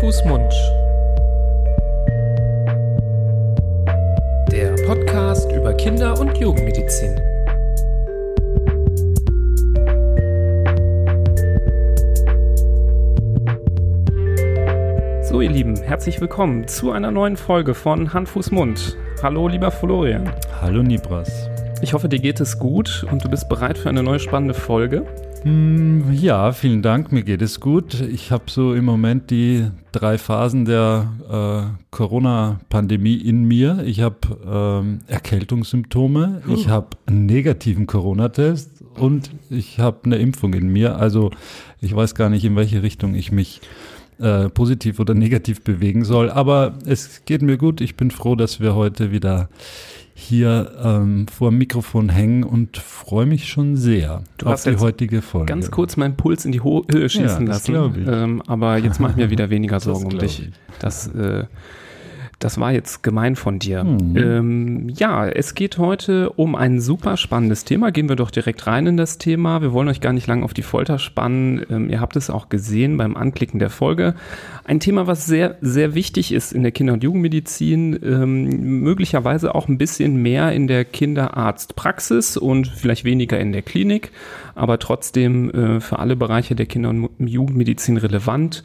Fuß, Mund. Der Podcast über Kinder- und Jugendmedizin. So, ihr Lieben, herzlich willkommen zu einer neuen Folge von Hand, Fuß, Mund. Hallo, lieber Florian. Hallo, Nibras. Ich hoffe, dir geht es gut und du bist bereit für eine neue spannende Folge. Mm, ja, vielen Dank, mir geht es gut. Ich habe so im Moment die drei Phasen der äh, Corona-Pandemie in mir. Ich habe ähm, Erkältungssymptome, ich habe einen negativen Corona-Test und ich habe eine Impfung in mir. Also ich weiß gar nicht, in welche Richtung ich mich äh, positiv oder negativ bewegen soll. Aber es geht mir gut. Ich bin froh, dass wir heute wieder hier ähm, vor dem Mikrofon hängen und freue mich schon sehr Du auf hast die heutige Folge. Ganz kurz meinen Puls in die Ho Höhe schießen das lassen. Ähm, aber jetzt mache ich mir wieder weniger Sorgen um dich. ich. Das, äh, das war jetzt gemein von dir. Mhm. Ähm, ja, es geht heute um ein super spannendes Thema. Gehen wir doch direkt rein in das Thema. Wir wollen euch gar nicht lange auf die Folter spannen. Ähm, ihr habt es auch gesehen beim Anklicken der Folge. Ein Thema, was sehr, sehr wichtig ist in der Kinder- und Jugendmedizin, ähm, möglicherweise auch ein bisschen mehr in der Kinderarztpraxis und vielleicht weniger in der Klinik, aber trotzdem äh, für alle Bereiche der Kinder- und Jugendmedizin relevant.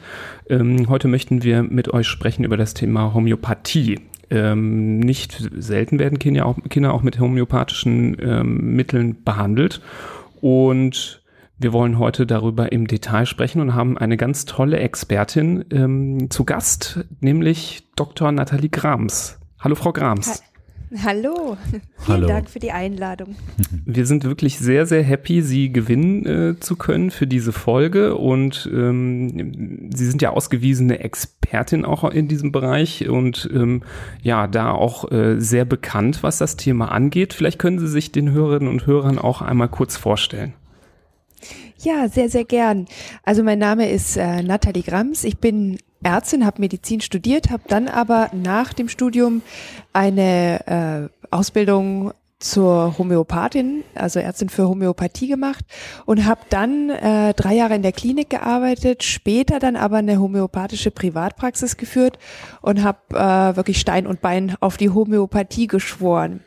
Ähm, heute möchten wir mit euch sprechen über das Thema Homöopathie. Ähm, nicht selten werden Kinder auch, Kinder auch mit homöopathischen ähm, Mitteln behandelt. Und wir wollen heute darüber im Detail sprechen und haben eine ganz tolle Expertin ähm, zu Gast, nämlich Dr. Nathalie Grams. Hallo, Frau Grams. Hallo, vielen Hallo. Dank für die Einladung. Wir sind wirklich sehr, sehr happy, Sie gewinnen äh, zu können für diese Folge. Und ähm, Sie sind ja ausgewiesene Expertin auch in diesem Bereich und ähm, ja, da auch äh, sehr bekannt, was das Thema angeht. Vielleicht können Sie sich den Hörerinnen und Hörern auch einmal kurz vorstellen. Ja, sehr, sehr gern. Also mein Name ist äh, Nathalie Grams. Ich bin Ärztin, habe Medizin studiert, habe dann aber nach dem Studium eine äh, Ausbildung zur Homöopathin, also Ärztin für Homöopathie gemacht und habe dann äh, drei Jahre in der Klinik gearbeitet, später dann aber eine homöopathische Privatpraxis geführt und habe äh, wirklich Stein und Bein auf die Homöopathie geschworen.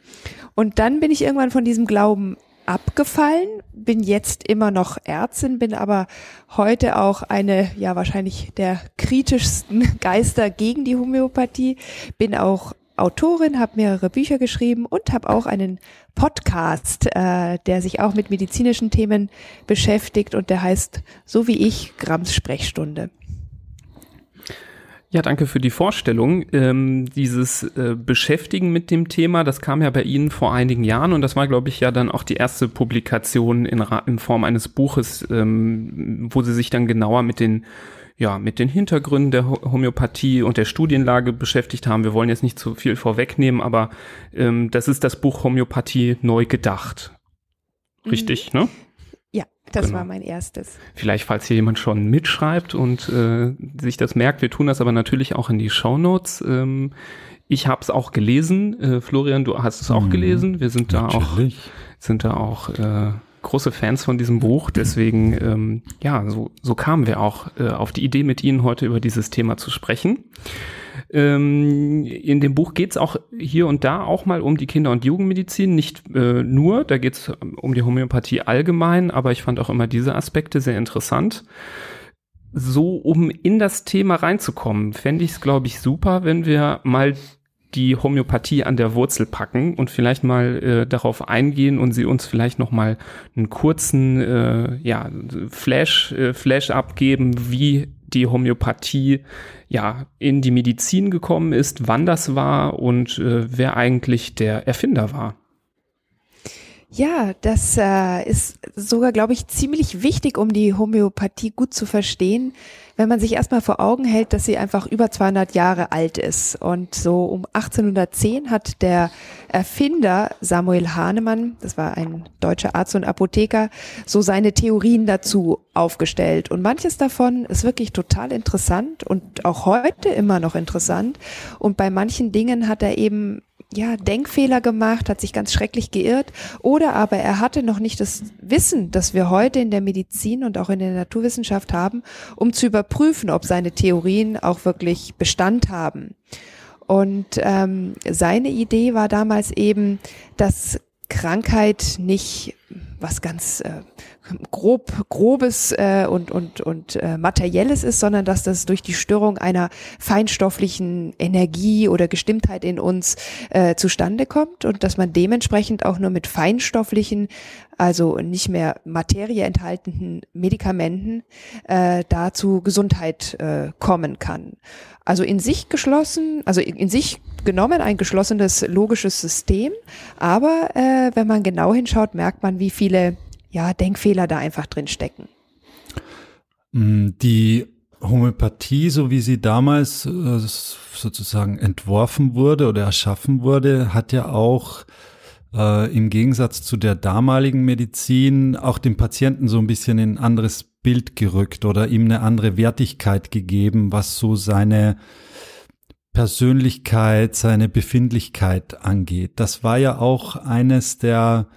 Und dann bin ich irgendwann von diesem Glauben abgefallen, bin jetzt immer noch Ärztin, bin aber heute auch eine, ja wahrscheinlich der kritischsten Geister gegen die Homöopathie, bin auch Autorin, habe mehrere Bücher geschrieben und habe auch einen Podcast, äh, der sich auch mit medizinischen Themen beschäftigt und der heißt so wie ich Grams Sprechstunde. Ja, danke für die Vorstellung. Ähm, dieses äh, Beschäftigen mit dem Thema, das kam ja bei Ihnen vor einigen Jahren und das war, glaube ich, ja dann auch die erste Publikation in, in Form eines Buches, ähm, wo Sie sich dann genauer mit den ja, mit den Hintergründen der Ho- Homöopathie und der Studienlage beschäftigt haben. Wir wollen jetzt nicht zu viel vorwegnehmen, aber ähm, das ist das Buch Homöopathie neu gedacht. Richtig, ne? Ja, das Genau. war mein erstes. Vielleicht, falls hier jemand schon mitschreibt und äh, sich das merkt, wir tun das aber natürlich auch in die Shownotes. Ähm, ich habe es auch gelesen. Äh, Florian, du hast es auch Mhm. gelesen. Wir sind da auch, Natürlich. sind da auch äh, große Fans von diesem Buch. Deswegen, ähm, ja, so, so kamen wir auch äh, auf die Idee, mit Ihnen heute über dieses Thema zu sprechen. Ähm, in dem Buch geht es auch hier und da auch mal um die Kinder- und Jugendmedizin, nicht äh, nur, da geht es um die Homöopathie allgemein, aber ich fand auch immer diese Aspekte sehr interessant. So, um in das Thema reinzukommen, fände ich es, glaube ich, super, wenn wir mal die Homöopathie an der Wurzel packen und vielleicht mal äh, darauf eingehen und sie uns vielleicht noch mal einen kurzen äh, ja, Flash, äh, Flash abgeben, wie die Homöopathie ja in die Medizin gekommen ist, wann das war und äh, wer eigentlich der Erfinder war. Ja, das äh, ist sogar, glaube ich, ziemlich wichtig, um die Homöopathie gut zu verstehen, wenn man sich erstmal vor Augen hält, dass sie einfach über 200 Jahre alt ist. Und so um 1810 hat der Erfinder Samuel Hahnemann, das war ein deutscher Arzt und Apotheker, so seine Theorien dazu aufgestellt. Und manches davon ist wirklich total interessant und auch heute immer noch interessant. Und bei manchen Dingen hat er eben ja, Denkfehler gemacht, hat sich ganz schrecklich geirrt oder aber er hatte noch nicht das Wissen, das wir heute in der Medizin und auch in der Naturwissenschaft haben, um zu überprüfen, ob seine Theorien auch wirklich Bestand haben. Und ähm, seine Idee war damals eben, dass Krankheit nicht was ganz äh, grob, grobes äh, und und und äh, materielles ist, sondern dass das durch die Störung einer feinstofflichen Energie oder Gestimmtheit in uns äh, zustande kommt und dass man dementsprechend auch nur mit feinstofflichen, also nicht mehr Materie enthaltenen Medikamenten äh, dazu Gesundheit äh, kommen kann. Also in sich geschlossen, also in, sich genommen ein geschlossenes logisches System, aber äh, wenn man genau hinschaut, merkt man, wie viele ja, Denkfehler da einfach drin stecken. Mm, die Homöopathie, so wie sie damals äh, sozusagen entworfen wurde oder erschaffen wurde, hat ja auch äh, im Gegensatz zu der damaligen Medizin auch dem Patienten so ein bisschen in ein anderes Bild gerückt oder ihm eine andere Wertigkeit gegeben, was so seine Persönlichkeit, seine Befindlichkeit angeht. Das war ja auch eines der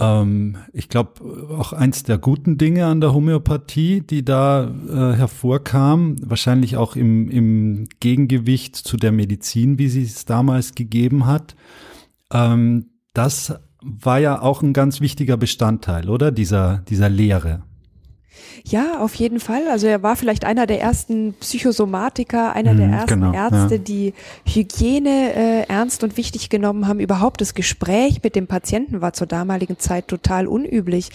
ähm, ich glaube, auch eins der guten Dinge an der Homöopathie, die da äh, hervorkam, wahrscheinlich auch im, im Gegengewicht zu der Medizin, wie sie es damals gegeben hat. Ähm, das war ja auch ein ganz wichtiger Bestandteil, oder? Dieser, dieser Lehre. Ja, auf jeden Fall. Also er war vielleicht einer der ersten Psychosomatiker, einer mhm, der ersten genau, Ärzte, ja. die Hygiene äh, ernst und wichtig genommen haben. Überhaupt das Gespräch mit dem Patienten war zur damaligen Zeit total unüblich.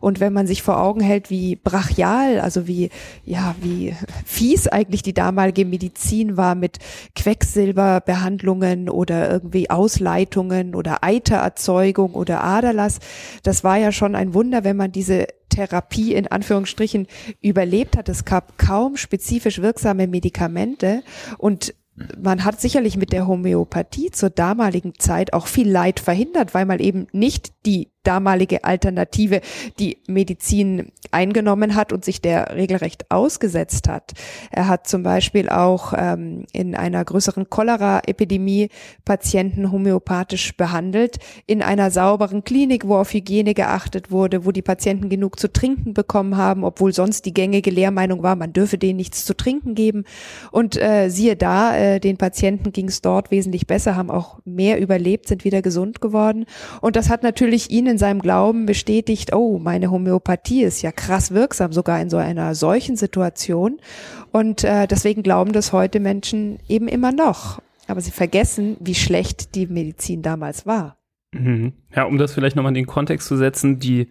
Und wenn man sich vor Augen hält, wie brachial, also wie, ja, wie fies eigentlich die damalige Medizin war mit Quecksilberbehandlungen oder irgendwie Ausleitungen oder Eitererzeugung oder Aderlass, das war ja schon ein Wunder, wenn man diese Therapie in Anführungsstrichen überlebt hat. Es gab kaum spezifisch wirksame Medikamente und man hat sicherlich mit der Homöopathie zur damaligen Zeit auch viel Leid verhindert, weil man eben nicht die damalige Alternative die Medizin eingenommen hat und sich der regelrecht ausgesetzt hat. Er hat zum Beispiel auch ähm, in einer größeren Cholera-Epidemie Patienten homöopathisch behandelt, in einer sauberen Klinik, wo auf Hygiene geachtet wurde, wo die Patienten genug zu trinken bekommen haben, obwohl sonst die gängige Lehrmeinung war, man dürfe denen nichts zu trinken geben. Und äh, siehe da, äh, den Patienten ging es dort wesentlich besser, haben auch mehr überlebt, sind wieder gesund geworden. Und das hat natürlich ihnen in seinem Glauben bestätigt, oh, meine Homöopathie ist ja krass wirksam, sogar in so einer solchen Situation. Und äh, deswegen glauben das heute Menschen eben immer noch. Aber sie vergessen, wie schlecht die Medizin damals war. Mhm. Ja, um das vielleicht nochmal in den Kontext zu setzen, die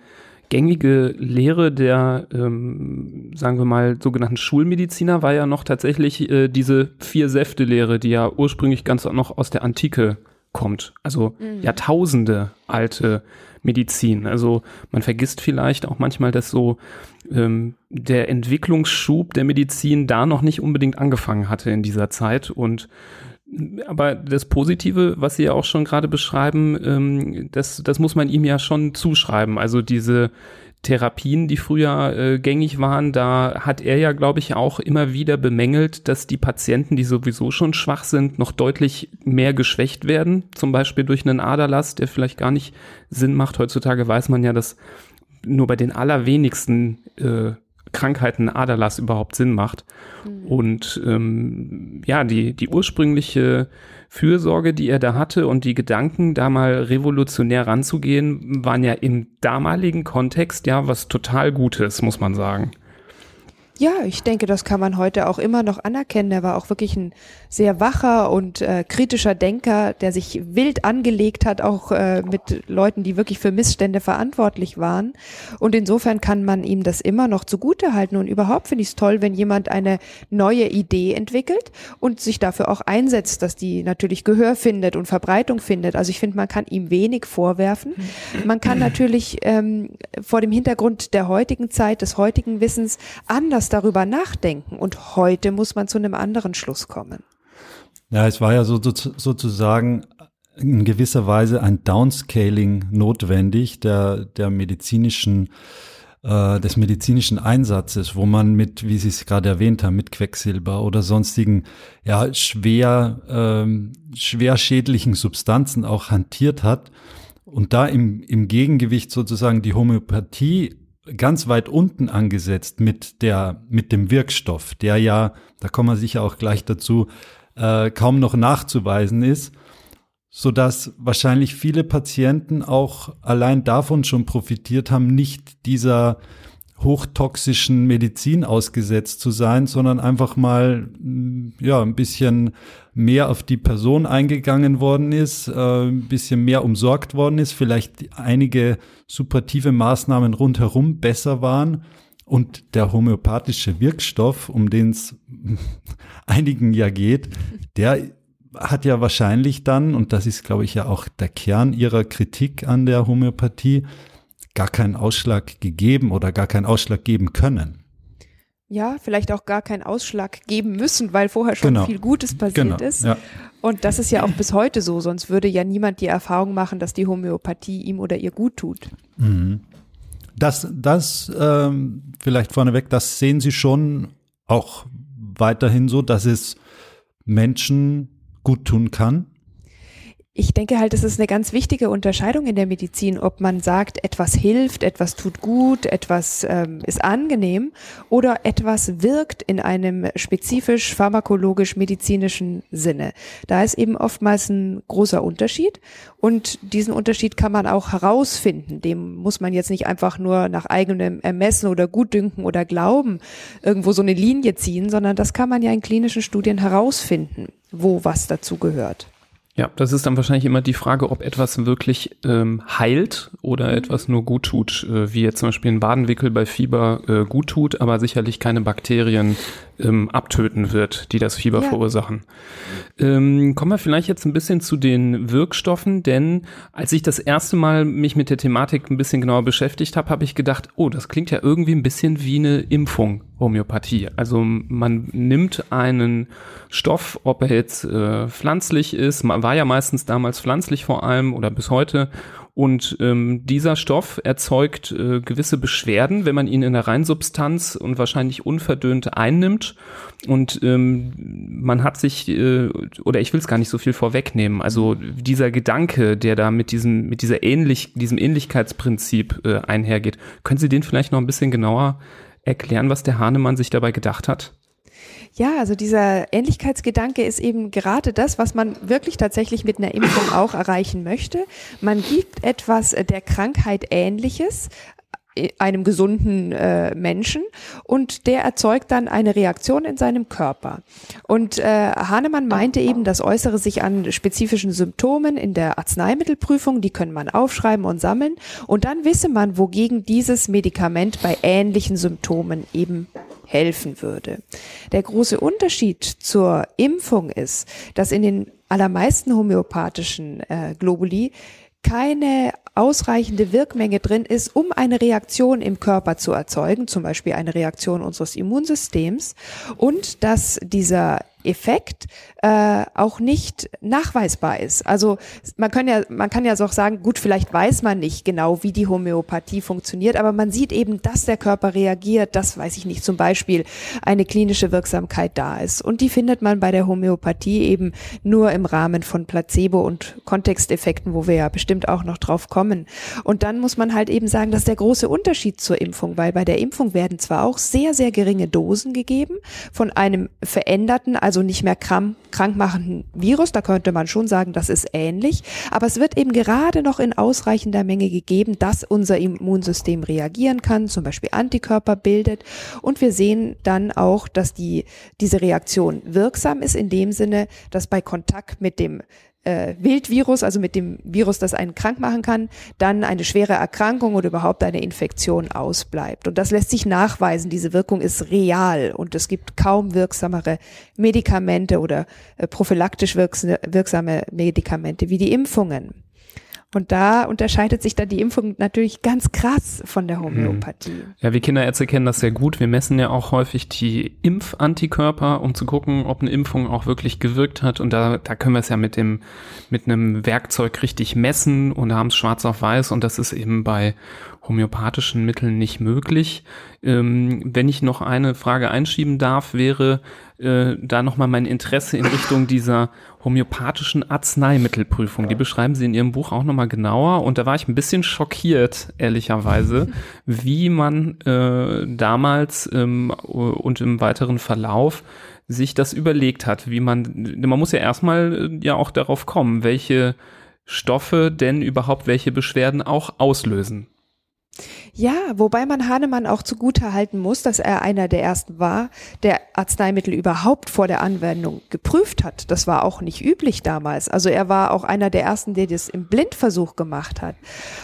gängige Lehre der, ähm, sagen wir mal, sogenannten Schulmediziner war ja noch tatsächlich äh, diese Vier-Säfte-Lehre, die ja ursprünglich ganz noch aus der Antike kommt. Also mhm. Jahrtausende alte Medizin. Also man vergisst vielleicht auch manchmal, dass so ähm, der Entwicklungsschub der Medizin da noch nicht unbedingt angefangen hatte in dieser Zeit und aber das Positive, was Sie ja auch schon gerade beschreiben, ähm, das, das muss man ihm ja schon zuschreiben. Also diese, Therapien, die früher äh, gängig waren, da hat er ja, glaube ich, auch immer wieder bemängelt, dass die Patienten, die sowieso schon schwach sind, noch deutlich mehr geschwächt werden. Zum Beispiel durch einen Aderlass, der vielleicht gar nicht Sinn macht. Heutzutage weiß man ja, dass nur bei den allerwenigsten äh, Krankheiten Aderlass überhaupt Sinn macht. Mhm. Und ähm, ja, die, die ursprüngliche Fürsorge, die er da hatte und die Gedanken, da mal revolutionär ranzugehen, waren ja im damaligen Kontext ja was total Gutes, muss man sagen. Ja, ich denke, das kann man heute auch immer noch anerkennen. Er war auch wirklich ein sehr wacher und äh, kritischer Denker, der sich wild angelegt hat, auch äh, mit Leuten, die wirklich für Missstände verantwortlich waren. Und insofern kann man ihm das immer noch zugute halten. Und überhaupt finde ich es toll, wenn jemand eine neue Idee entwickelt und sich dafür auch einsetzt, dass die natürlich Gehör findet und Verbreitung findet. Also ich finde, man kann ihm wenig vorwerfen. Man kann natürlich ähm, vor dem Hintergrund der heutigen Zeit, des heutigen Wissens anders darüber nachdenken und heute muss man zu einem anderen Schluss kommen. Ja, es war ja so, so, sozusagen in gewisser Weise ein Downscaling notwendig der, der medizinischen äh, des medizinischen Einsatzes, wo man mit, wie Sie es gerade erwähnt haben, mit Quecksilber oder sonstigen ja schwer ähm, schwer schädlichen Substanzen auch hantiert hat und da im, im Gegengewicht sozusagen die Homöopathie ganz weit unten angesetzt mit der mit dem Wirkstoff, der ja, da kommen wir sicher auch gleich dazu, äh, kaum noch nachzuweisen ist so dass wahrscheinlich viele Patienten auch allein davon schon profitiert haben, nicht dieser hochtoxischen Medizin ausgesetzt zu sein, sondern einfach mal mm, ja ein bisschen mehr auf die Person eingegangen worden ist, äh, ein bisschen mehr umsorgt worden ist, vielleicht einige supportive Maßnahmen rundherum besser waren und der homöopathische Wirkstoff, um den es einigen ja geht, der hat ja wahrscheinlich dann, und das ist, glaube ich, ja auch der Kern ihrer Kritik an der Homöopathie, gar keinen Ausschlag gegeben oder gar keinen Ausschlag geben können. Ja, vielleicht auch gar keinen Ausschlag geben müssen, weil vorher schon genau. viel Gutes passiert genau. ist. Ja. Und das ist ja auch bis heute so, sonst würde ja niemand die Erfahrung machen, dass die Homöopathie ihm oder ihr gut tut. Mhm. Das, das ähm, vielleicht vorneweg, das sehen Sie schon auch weiterhin so, dass es Menschen gut tun kann? Ich denke halt, es ist eine ganz wichtige Unterscheidung in der Medizin, ob man sagt, etwas hilft, etwas tut gut, etwas ähm, ist angenehm oder etwas wirkt in einem spezifisch pharmakologisch-medizinischen Sinne. Da ist eben oftmals ein großer Unterschied und diesen Unterschied kann man auch herausfinden. Dem muss man jetzt nicht einfach nur nach eigenem Ermessen oder Gutdünken oder Glauben irgendwo so eine Linie ziehen, sondern das kann man ja in klinischen Studien herausfinden, wo was dazu gehört. Ja, das ist dann wahrscheinlich immer die Frage, ob etwas wirklich ähm, heilt oder mhm. etwas nur gut tut, äh, wie jetzt zum Beispiel ein Badenwickel bei Fieber äh, gut tut, aber sicherlich keine Bakterien ähm, abtöten wird, die das Fieber ja. verursachen. Ähm, kommen wir vielleicht jetzt ein bisschen zu den Wirkstoffen, denn als ich das erste Mal mich mit der Thematik ein bisschen genauer beschäftigt habe, habe ich gedacht, oh, das klingt ja irgendwie ein bisschen wie eine Impfung, Homöopathie. Also man nimmt einen Stoff, ob er jetzt äh, pflanzlich ist, war ja meistens damals pflanzlich vor allem oder bis heute und ähm, dieser Stoff erzeugt äh, gewisse Beschwerden, wenn man ihn in der Reinsubstanz und wahrscheinlich unverdünnt einnimmt. Und ähm, man hat sich, äh, oder ich will es gar nicht so viel vorwegnehmen, also dieser Gedanke, der da mit diesem, mit dieser ähnlich, diesem Ähnlichkeitsprinzip äh, einhergeht, können Sie den vielleicht noch ein bisschen genauer erklären, was der Hahnemann sich dabei gedacht hat? Ja, also dieser Ähnlichkeitsgedanke ist eben gerade das, was man wirklich tatsächlich mit einer Impfung auch erreichen möchte. Man gibt etwas der Krankheit Ähnliches, äh, einem gesunden äh, Menschen und der erzeugt dann eine Reaktion in seinem Körper. Und äh, Hahnemann meinte eben, das äußere sich an spezifischen Symptomen in der Arzneimittelprüfung, die können man aufschreiben und sammeln und dann wisse man, wogegen dieses Medikament bei ähnlichen Symptomen eben helfen würde. Der große Unterschied zur Impfung ist, dass in den allermeisten homöopathischen äh, Globuli keine ausreichende Wirkmenge drin ist, um eine Reaktion im Körper zu erzeugen, zum Beispiel eine Reaktion unseres Immunsystems, und dass dieser Effekt äh, auch nicht nachweisbar ist. Also man kann ja man kann ja auch sagen, gut, vielleicht weiß man nicht genau, wie die Homöopathie funktioniert, aber man sieht eben, dass der Körper reagiert, dass weiß ich nicht, zum Beispiel eine klinische Wirksamkeit da ist. Und die findet man bei der Homöopathie eben nur im Rahmen von Placebo und Kontexteffekten, wo wir ja bestimmt auch noch drauf kommen. Und dann muss man halt eben sagen, das ist der große Unterschied zur Impfung, weil bei der Impfung werden zwar auch sehr sehr geringe Dosen gegeben von einem veränderten nicht mehr krank, krankmachenden Virus. Da könnte man schon sagen, das ist ähnlich. Aber es wird eben gerade noch in ausreichender Menge gegeben, dass unser Immunsystem reagieren kann, zum Beispiel Antikörper bildet. Und wir sehen dann auch, dass die, diese Reaktion wirksam ist in dem Sinne, dass bei Kontakt mit dem äh, Wildvirus, also mit dem Virus, das einen krank machen kann, dann eine schwere Erkrankung oder überhaupt eine Infektion ausbleibt. Und das lässt sich nachweisen. Diese Wirkung ist real und es gibt kaum wirksamere Medikamente oder äh, prophylaktisch wirksame Medikamente wie die Impfungen. Und da unterscheidet sich dann die Impfung natürlich ganz krass von der Homöopathie. Hm. Ja, wir Kinderärzte kennen das sehr gut. Wir messen ja auch häufig die Impfantikörper, um zu gucken, ob eine Impfung auch wirklich gewirkt hat. Und da, da können wir es ja mit dem, mit einem Werkzeug richtig messen und haben es schwarz auf weiß. Und das ist eben bei homöopathischen Mitteln nicht möglich. Ähm, wenn ich noch eine Frage einschieben darf, wäre äh, da nochmal mein Interesse in Richtung dieser homöopathischen Arzneimittelprüfung. Die beschreiben Sie in Ihrem Buch auch nochmal genauer und da war ich ein bisschen schockiert, ehrlicherweise, wie man äh, damals ähm, und im weiteren Verlauf sich das überlegt hat, wie man, man muss ja erstmal äh, ja auch darauf kommen, welche Stoffe denn überhaupt welche Beschwerden auch auslösen. Ja, wobei man Hahnemann auch zugute halten muss, dass er einer der ersten war, der Arzneimittel überhaupt vor der Anwendung geprüft hat. Das war auch nicht üblich damals. Also er war auch einer der ersten, der das im Blindversuch gemacht hat.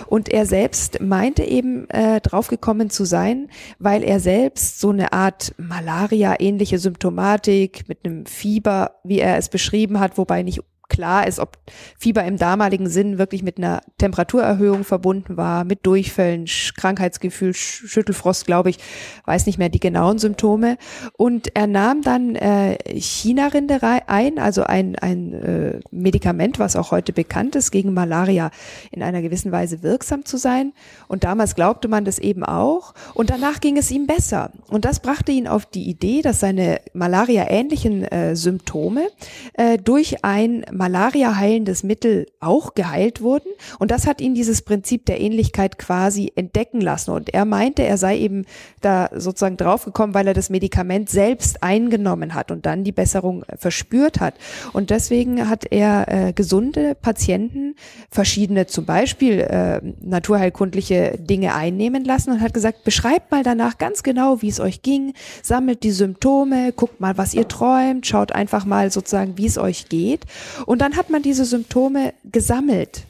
Und er selbst meinte eben äh, draufgekommen zu sein, weil er selbst so eine Art Malaria-ähnliche Symptomatik mit einem Fieber, wie er es beschrieben hat, wobei nicht klar ist, ob Fieber im damaligen Sinn wirklich mit einer Temperaturerhöhung verbunden war, mit Durchfällen, Krankheitsgefühl, Schüttelfrost, glaube ich, weiß nicht mehr die genauen Symptome. Und er nahm dann äh, China-Rinde ein, also ein, ein äh, Medikament, was auch heute bekannt ist, gegen Malaria in einer gewissen Weise wirksam zu sein. Und damals glaubte man das eben auch. Und danach ging es ihm besser. Und das brachte ihn auf die Idee, dass seine Malaria-ähnlichen äh, Symptome äh, durch ein Malaria heilendes Mittel auch geheilt wurden. Und das hat ihn dieses Prinzip der Ähnlichkeit quasi entdecken lassen. Und er meinte, er sei eben da sozusagen draufgekommen, weil er das Medikament selbst eingenommen hat und dann die Besserung verspürt hat. Und deswegen hat er äh, gesunde Patienten verschiedene, zum Beispiel äh, naturheilkundliche Dinge einnehmen lassen und hat gesagt, beschreibt mal danach ganz genau, wie es euch ging, sammelt die Symptome, guckt mal, was ihr träumt, schaut einfach mal sozusagen, wie es euch geht. Und dann hat man diese Symptome gesammelt.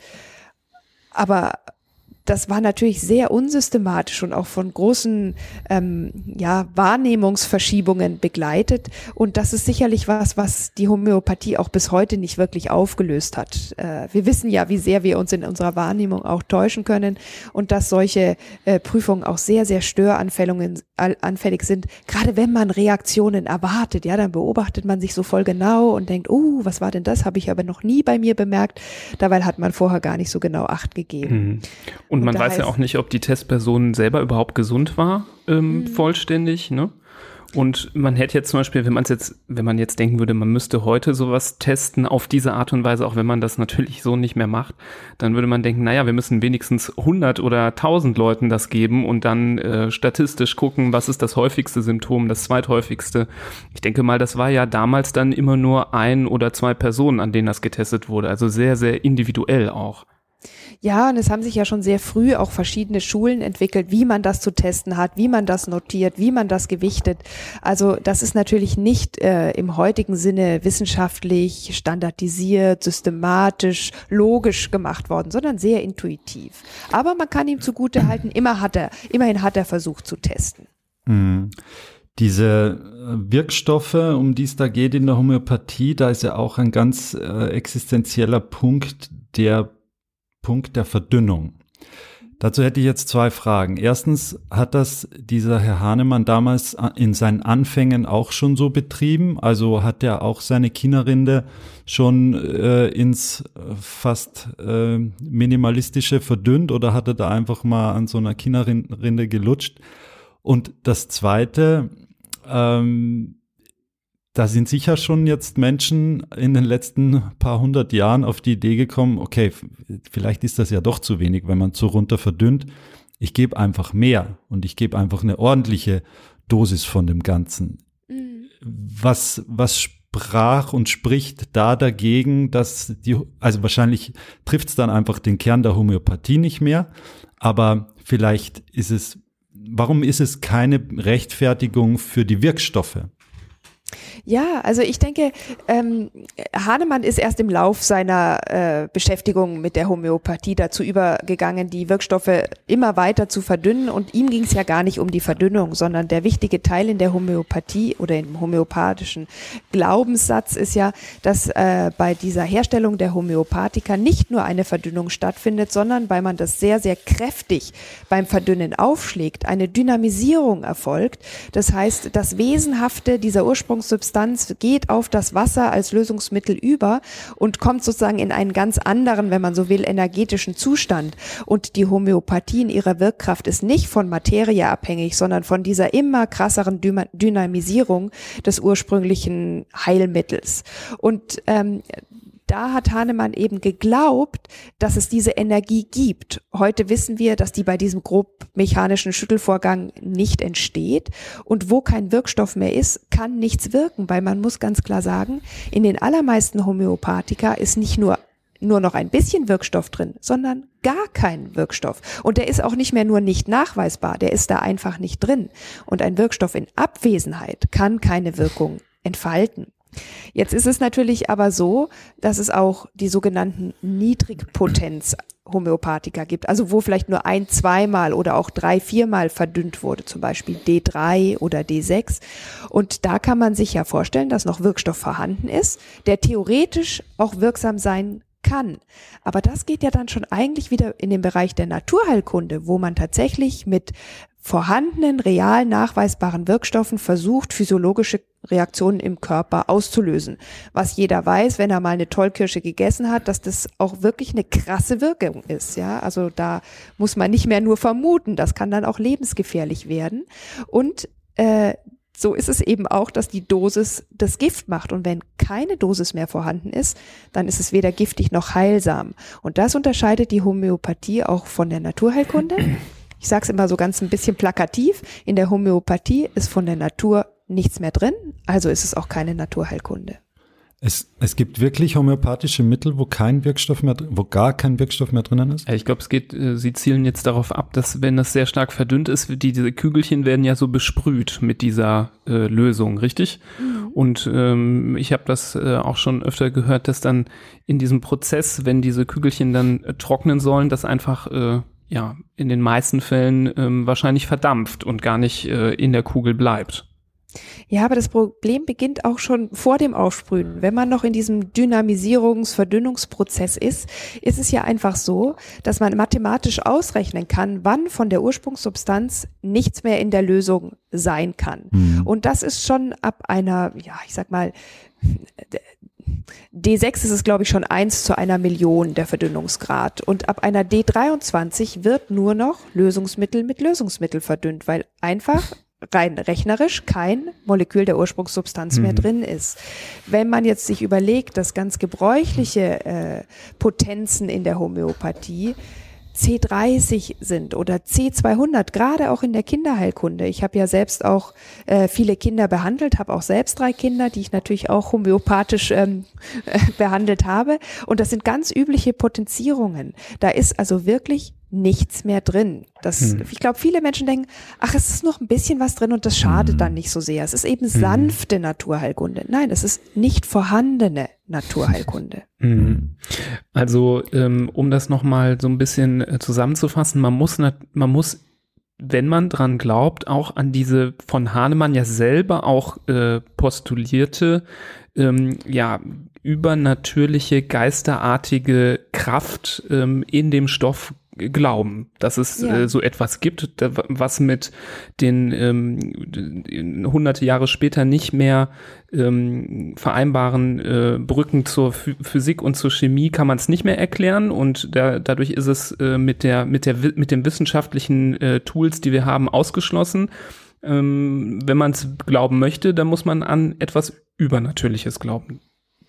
Aber das war natürlich sehr unsystematisch und auch von großen ähm, ja, Wahrnehmungsverschiebungen begleitet. Und das ist sicherlich was, was die Homöopathie auch bis heute nicht wirklich aufgelöst hat. Äh, wir wissen ja, wie sehr wir uns in unserer Wahrnehmung auch täuschen können und dass solche äh, Prüfungen auch sehr, sehr störanfällig sind. Gerade wenn man Reaktionen erwartet, ja, dann beobachtet man sich so voll genau und denkt, oh, was war denn das? Habe ich aber noch nie bei mir bemerkt. Dabei hat man vorher gar nicht so genau Acht gegeben. Mhm. Und, man weiß ja auch nicht, ob die Testperson selber überhaupt gesund war, ähm, mhm. vollständig, ne? Und man hätte jetzt zum Beispiel, wenn man es jetzt, wenn man jetzt denken würde, man müsste heute sowas testen auf diese Art und Weise, auch wenn man das natürlich so nicht mehr macht, dann würde man denken, naja, wir müssen wenigstens 100 oder 1000 Leuten das geben und dann äh, statistisch gucken, was ist das häufigste Symptom, das zweithäufigste. Ich denke mal, das war ja damals dann immer nur ein oder zwei Personen, an denen das getestet wurde, also sehr, sehr individuell auch. Ja, und es haben sich ja schon sehr früh auch verschiedene Schulen entwickelt, wie man das zu testen hat, wie man das notiert, wie man das gewichtet. Also das ist natürlich nicht äh, im heutigen Sinne wissenschaftlich, standardisiert, systematisch, logisch gemacht worden, sondern sehr intuitiv. Aber man kann ihm zugute halten, immer hat er, immerhin hat er versucht zu testen. Mhm. Diese äh, Wirkstoffe, um die es da geht in der Homöopathie, da ist ja auch ein ganz äh, existenzieller Punkt, der Punkt der Verdünnung. Dazu hätte ich jetzt zwei Fragen. Erstens, hat das dieser Herr Hahnemann damals in seinen Anfängen auch schon so betrieben? Also hat er auch seine Kinderrinde schon äh, ins fast äh, minimalistische verdünnt oder hat er da einfach mal an so einer Kinderrinde gelutscht? Und das Zweite, ähm, da sind sicher schon jetzt Menschen in den letzten paar hundert Jahren auf die Idee gekommen, okay, vielleicht ist das ja doch zu wenig, wenn man zu runter verdünnt. Ich gebe einfach mehr und ich gebe einfach eine ordentliche Dosis von dem Ganzen. Mhm. Was, was sprach und spricht da dagegen, dass die, also wahrscheinlich trifft es dann einfach den Kern der Homöopathie nicht mehr, aber vielleicht ist es, warum ist es keine Rechtfertigung für die Wirkstoffe? Ja, also ich denke, ähm, Hahnemann ist erst im Lauf seiner äh, Beschäftigung mit der Homöopathie dazu übergegangen, die Wirkstoffe immer weiter zu verdünnen. Und ihm ging es ja gar nicht um die Verdünnung, sondern der wichtige Teil in der Homöopathie oder im homöopathischen Glaubenssatz ist ja, dass äh, bei dieser Herstellung der Homöopathika nicht nur eine Verdünnung stattfindet, sondern weil man das sehr, sehr kräftig beim Verdünnen aufschlägt, eine Dynamisierung erfolgt. Das heißt, das Wesenhafte dieser Ursprungs Ursprungssubstanz geht auf das Wasser als Lösungsmittel über und kommt sozusagen in einen ganz anderen, wenn man so will, energetischen Zustand. Und die Homöopathie in ihrer Wirkkraft ist nicht von Materie abhängig, sondern von dieser immer krasseren Dynamisierung des ursprünglichen Heilmittels. Und ähm, da hat Hahnemann eben geglaubt, dass es diese Energie gibt. Heute wissen wir, dass die bei diesem grob mechanischen Schüttelvorgang nicht entsteht. Und wo kein Wirkstoff mehr ist, kann nichts wirken, weil man muss ganz klar sagen, in den allermeisten Homöopathika ist nicht nur nur noch ein bisschen Wirkstoff drin, sondern gar kein Wirkstoff. Und der ist auch nicht mehr nur nicht nachweisbar, der ist da einfach nicht drin. Und ein Wirkstoff in Abwesenheit kann keine Wirkung entfalten. Jetzt ist es natürlich aber so, dass es auch die sogenannten Niedrigpotenz Homöopathika gibt, also wo vielleicht nur ein, zweimal oder auch drei, viermal verdünnt wurde, zum Beispiel D3 oder D6. Und da kann man sich ja vorstellen, dass noch Wirkstoff vorhanden ist, der theoretisch auch wirksam sein kann. Aber das geht ja dann schon eigentlich wieder in den Bereich der Naturheilkunde, wo man tatsächlich mit vorhandenen, real nachweisbaren Wirkstoffen versucht, physiologische Reaktionen im Körper auszulösen. Was jeder weiß, wenn er mal eine Tollkirsche gegessen hat, dass das auch wirklich eine krasse Wirkung ist. Ja, also da muss man nicht mehr nur vermuten, das kann dann auch lebensgefährlich werden. Und äh, so ist es eben auch, dass die Dosis das Gift macht. Und wenn keine Dosis mehr vorhanden ist, dann ist es weder giftig noch heilsam. Und das unterscheidet die Homöopathie auch von der Naturheilkunde ich sage es immer so ganz ein bisschen plakativ, in der Homöopathie ist von der Natur nichts mehr drin, also ist es auch keine Naturheilkunde. Es, es gibt wirklich homöopathische Mittel, wo kein Wirkstoff mehr, wo gar kein Wirkstoff mehr drinnen ist? Ich glaube, es geht, äh, sie zielen jetzt darauf ab, dass wenn das sehr stark verdünnt ist, die, diese Kügelchen werden ja so besprüht mit dieser äh, Lösung, richtig? Mhm. Und ähm, ich habe das äh, auch schon öfter gehört, dass dann in diesem Prozess, wenn diese Kügelchen dann äh, trocknen sollen, dass einfach äh, ja, in den meisten Fällen ähm, wahrscheinlich verdampft und gar nicht äh, in der Kugel bleibt. Ja, aber das Problem beginnt auch schon vor dem Aufsprühen. Wenn man noch in diesem Dynamisierungs-, Verdünnungsprozess ist, ist es ja einfach so, dass man mathematisch ausrechnen kann, wann von der Ursprungssubstanz nichts mehr in der Lösung sein kann. Mhm. Und das ist schon ab einer, ja, ich sag mal, D6 ist es, glaube ich, schon eins zu einer Million der Verdünnungsgrad. Und ab einer D23 wird nur noch Lösungsmittel mit Lösungsmittel verdünnt, weil einfach rein rechnerisch kein Molekül der Ursprungssubstanz mhm. mehr drin ist. Wenn man jetzt sich überlegt, dass ganz gebräuchliche äh, Potenzen in der Homöopathie C30 sind oder C200, gerade auch in der Kinderheilkunde. Ich habe ja selbst auch äh, viele Kinder behandelt, habe auch selbst drei Kinder, die ich natürlich auch homöopathisch ähm, äh, behandelt habe. Und das sind ganz übliche Potenzierungen. Da ist also wirklich nichts mehr drin. Das, hm. Ich glaube, viele Menschen denken, ach, es ist noch ein bisschen was drin und das schadet hm. dann nicht so sehr. Es ist eben hm. sanfte Naturheilkunde. Nein, es ist nicht vorhandene Naturheilkunde. Hm. Also, ähm, um das nochmal so ein bisschen äh, zusammenzufassen, man muss, man muss wenn man dran glaubt, auch an diese von Hahnemann ja selber auch äh, postulierte, ähm, ja, übernatürliche, geisterartige Kraft ähm, in dem Stoff glauben, dass es ja. äh, so etwas gibt, was mit den ähm, hunderte Jahre später nicht mehr ähm, vereinbaren äh, Brücken zur Ph Physik und zur Chemie kann man es nicht mehr erklären und da, dadurch ist es äh, mit der mit der mit den wissenschaftlichen äh, Tools, die wir haben, ausgeschlossen. Ähm, wenn man es glauben möchte, dann muss man an etwas Übernatürliches glauben.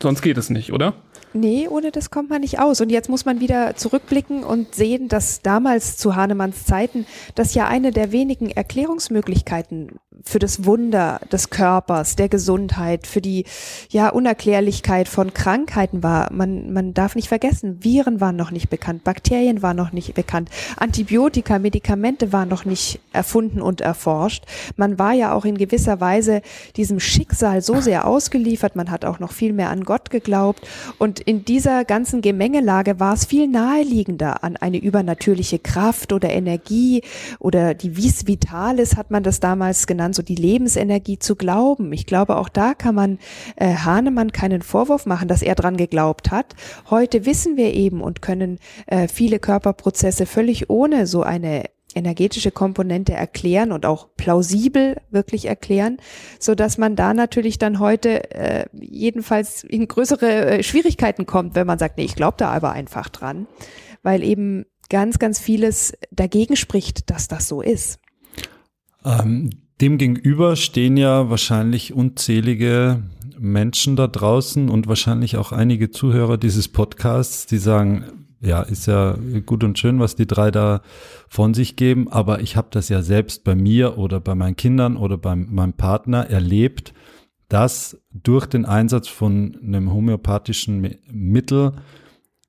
Sonst geht es nicht, oder? Nee, ohne das kommt man nicht aus. Und jetzt muss man wieder zurückblicken und sehen, dass damals zu Hahnemanns Zeiten das ja eine der wenigen Erklärungsmöglichkeiten für das Wunder des Körpers, der Gesundheit, für die ja Unerklärlichkeit von Krankheiten war. Man, man darf nicht vergessen, Viren waren noch nicht bekannt, Bakterien waren noch nicht bekannt, Antibiotika, Medikamente waren noch nicht erfunden und erforscht. Man war ja auch in gewisser Weise diesem Schicksal so sehr ausgeliefert, man hat auch noch viel mehr an Gott geglaubt und in dieser ganzen Gemengelage war es viel naheliegender an eine übernatürliche Kraft oder Energie oder die Vis Vitalis hat man das damals genannt, so die Lebensenergie zu glauben. Ich glaube, auch da kann man äh, Hahnemann keinen Vorwurf machen, dass er dran geglaubt hat. Heute wissen wir eben und können äh, viele Körperprozesse völlig ohne so eine energetische Komponente erklären und auch plausibel wirklich erklären, so dass man da natürlich dann heute äh, jedenfalls in größere äh, Schwierigkeiten kommt, wenn man sagt, nee, ich glaube da aber einfach dran, weil eben ganz, ganz vieles dagegen spricht, dass das so ist. Ähm, Demgegenüber stehen ja wahrscheinlich unzählige Menschen da draußen und wahrscheinlich auch einige Zuhörer dieses Podcasts, die sagen, ja, ist ja gut und schön, was die drei da von sich geben, aber ich habe das ja selbst bei mir oder bei meinen Kindern oder bei meinem Partner erlebt, dass durch den Einsatz von einem homöopathischen Mittel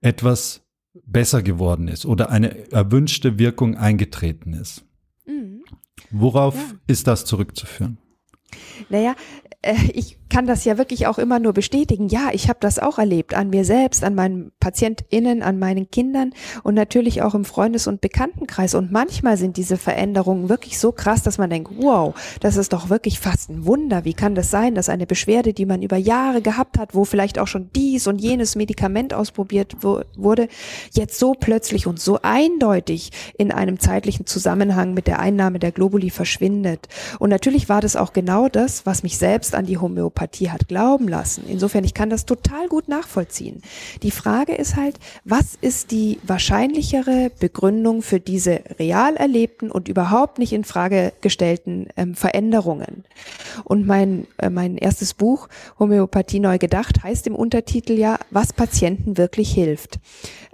etwas besser geworden ist oder eine erwünschte Wirkung eingetreten ist. Mhm. Worauf ja. ist das zurückzuführen? Naja, äh, ich kann das ja wirklich auch immer nur bestätigen. Ja, ich habe das auch erlebt an mir selbst, an meinen PatientInnen, an meinen Kindern und natürlich auch im Freundes- und Bekanntenkreis. Und manchmal sind diese Veränderungen wirklich so krass, dass man denkt, wow, das ist doch wirklich fast ein Wunder. Wie kann das sein, dass eine Beschwerde, die man über Jahre gehabt hat, wo vielleicht auch schon dies und jenes Medikament ausprobiert wurde, jetzt so plötzlich und so eindeutig in einem zeitlichen Zusammenhang mit der Einnahme der Globuli verschwindet. Und natürlich war das auch genau das, was mich selbst an die Homöopathie Homöopathie hat glauben lassen. Insofern, ich kann das total gut nachvollziehen. Die Frage ist halt, was ist die wahrscheinlichere Begründung für diese real erlebten und überhaupt nicht in Frage gestellten ähm, Veränderungen? Und mein, äh, mein erstes Buch, Homöopathie neu gedacht, heißt im Untertitel ja, was Patienten wirklich hilft.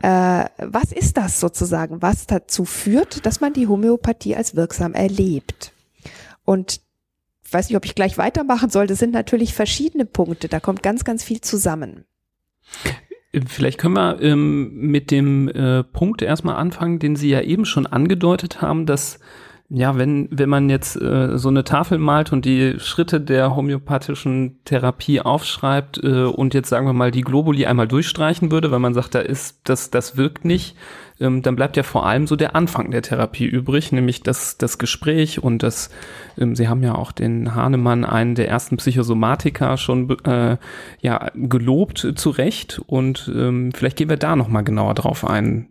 Äh, was ist das sozusagen, was dazu führt, dass man die Homöopathie als wirksam erlebt? Und weiß nicht, ob ich gleich weitermachen soll. Das sind natürlich verschiedene Punkte. Da kommt ganz, ganz viel zusammen. Vielleicht können wir ähm, mit dem äh, Punkt erstmal anfangen, den Sie ja eben schon angedeutet haben, dass ja, wenn, wenn man jetzt äh, so eine Tafel malt und die Schritte der homöopathischen Therapie aufschreibt äh, und jetzt sagen wir mal die Globuli einmal durchstreichen würde, weil man sagt, da ist, das, das wirkt nicht, ähm, dann bleibt ja vor allem so der Anfang der Therapie übrig, nämlich das, das Gespräch und das, ähm, Sie haben ja auch den Hahnemann, einen der ersten Psychosomatiker, schon äh, ja, gelobt, zu Recht. Und ähm, vielleicht gehen wir da nochmal genauer drauf ein,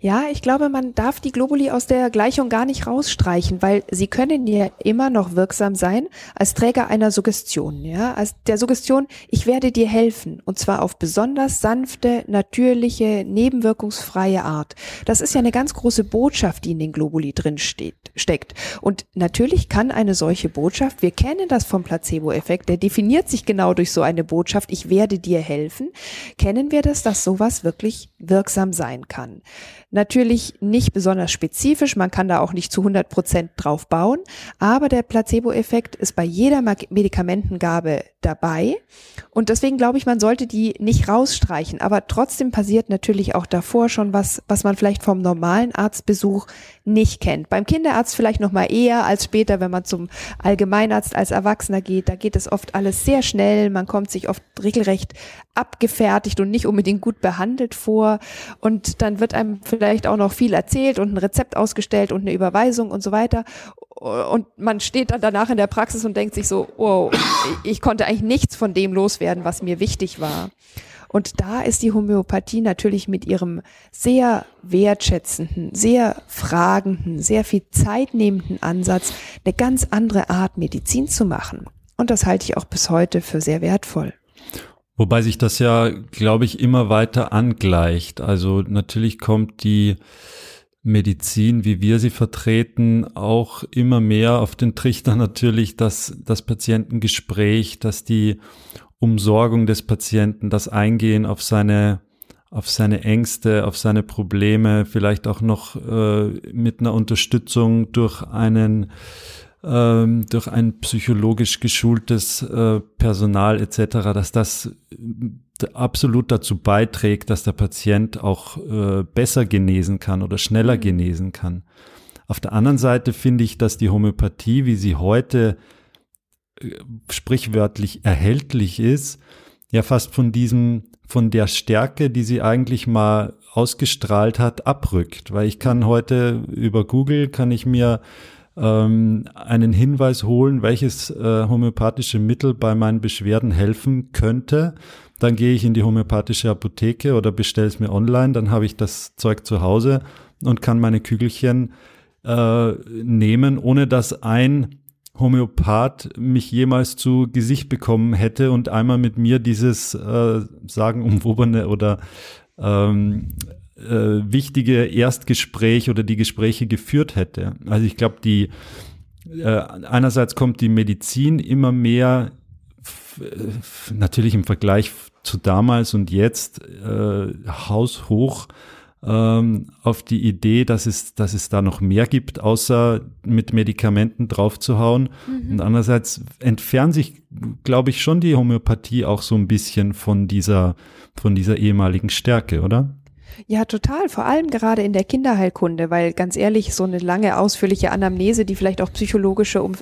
ja, ich glaube, man darf die Globuli aus der Gleichung gar nicht rausstreichen, weil sie können ja immer noch wirksam sein als Träger einer Suggestion, ja, als der Suggestion, ich werde dir helfen und zwar auf besonders sanfte, natürliche, nebenwirkungsfreie Art. Das ist ja eine ganz große Botschaft, die in den Globuli drin steht, steckt. Und natürlich kann eine solche Botschaft, wir kennen das vom Placebo-Effekt, der definiert sich genau durch so eine Botschaft, ich werde dir helfen, kennen wir das, dass sowas wirklich wirksam sein kann. Natürlich nicht besonders spezifisch, man kann da auch nicht zu 100 Prozent drauf bauen, aber der Placebo-Effekt ist bei jeder Medikamentengabe dabei. Und deswegen glaube ich, man sollte die nicht rausstreichen, aber trotzdem passiert natürlich auch davor schon was, was man vielleicht vom normalen Arztbesuch nicht kennt. Beim Kinderarzt vielleicht noch mal eher als später, wenn man zum Allgemeinarzt als Erwachsener geht, da geht es oft alles sehr schnell, man kommt sich oft regelrecht abgefertigt und nicht unbedingt gut behandelt vor. Und dann wird einem vielleicht auch noch viel erzählt und ein Rezept ausgestellt und eine Überweisung und so weiter. Und man steht dann danach in der Praxis und denkt sich so, wow, ich konnte eigentlich nichts von dem loswerden, was mir wichtig war. Und da ist die Homöopathie natürlich mit ihrem sehr wertschätzenden, sehr fragenden, sehr viel zeitnehmenden Ansatz eine ganz andere Art, Medizin zu machen. Und das halte ich auch bis heute für sehr wertvoll. Wobei sich das ja, glaube ich, immer weiter angleicht. Also natürlich kommt die Medizin, wie wir sie vertreten, auch immer mehr auf den Trichter natürlich, dass das Patientengespräch, dass die Umsorgung des Patienten, das Eingehen auf seine auf seine Ängste, auf seine Probleme, vielleicht auch noch äh, mit einer Unterstützung durch einen ähm, durch ein psychologisch geschultes äh, Personal etc., dass das äh, absolut dazu beiträgt, dass der Patient auch äh, besser genesen kann oder schneller mhm. genesen kann. Auf der anderen Seite finde ich, dass die Homöopathie, wie sie heute äh, sprichwörtlich erhältlich ist, ja fast von diesem, von der Stärke, die sie eigentlich mal ausgestrahlt hat, abrückt. Weil ich kann heute über Google, kann ich mir ähm, einen Hinweis holen, welches äh, homöopathische Mittel bei meinen Beschwerden helfen könnte. Dann gehe ich in die homöopathische Apotheke oder bestelle es mir online, dann habe ich das Zeug zu Hause und kann meine Kügelchen äh, nehmen, ohne dass ein Homöopath mich jemals zu Gesicht bekommen hätte und einmal mit mir dieses äh, sagenumwobene oder ähm, äh, wichtige Erstgespräch oder die Gespräche geführt hätte. Also ich glaube, die äh, einerseits kommt die Medizin immer mehr natürlich im Vergleich zu damals und jetzt äh, haushoch ähm, auf die Idee, dass es, dass es da noch mehr gibt, außer mit Medikamenten draufzuhauen. Mhm. Und andererseits entfernt sich, glaube ich, schon die Homöopathie auch so ein bisschen von dieser, von dieser ehemaligen Stärke, oder? Ja, total. Vor allem gerade in der Kinderheilkunde, weil ganz ehrlich, so eine lange, ausführliche Anamnese, die vielleicht auch psychologische um,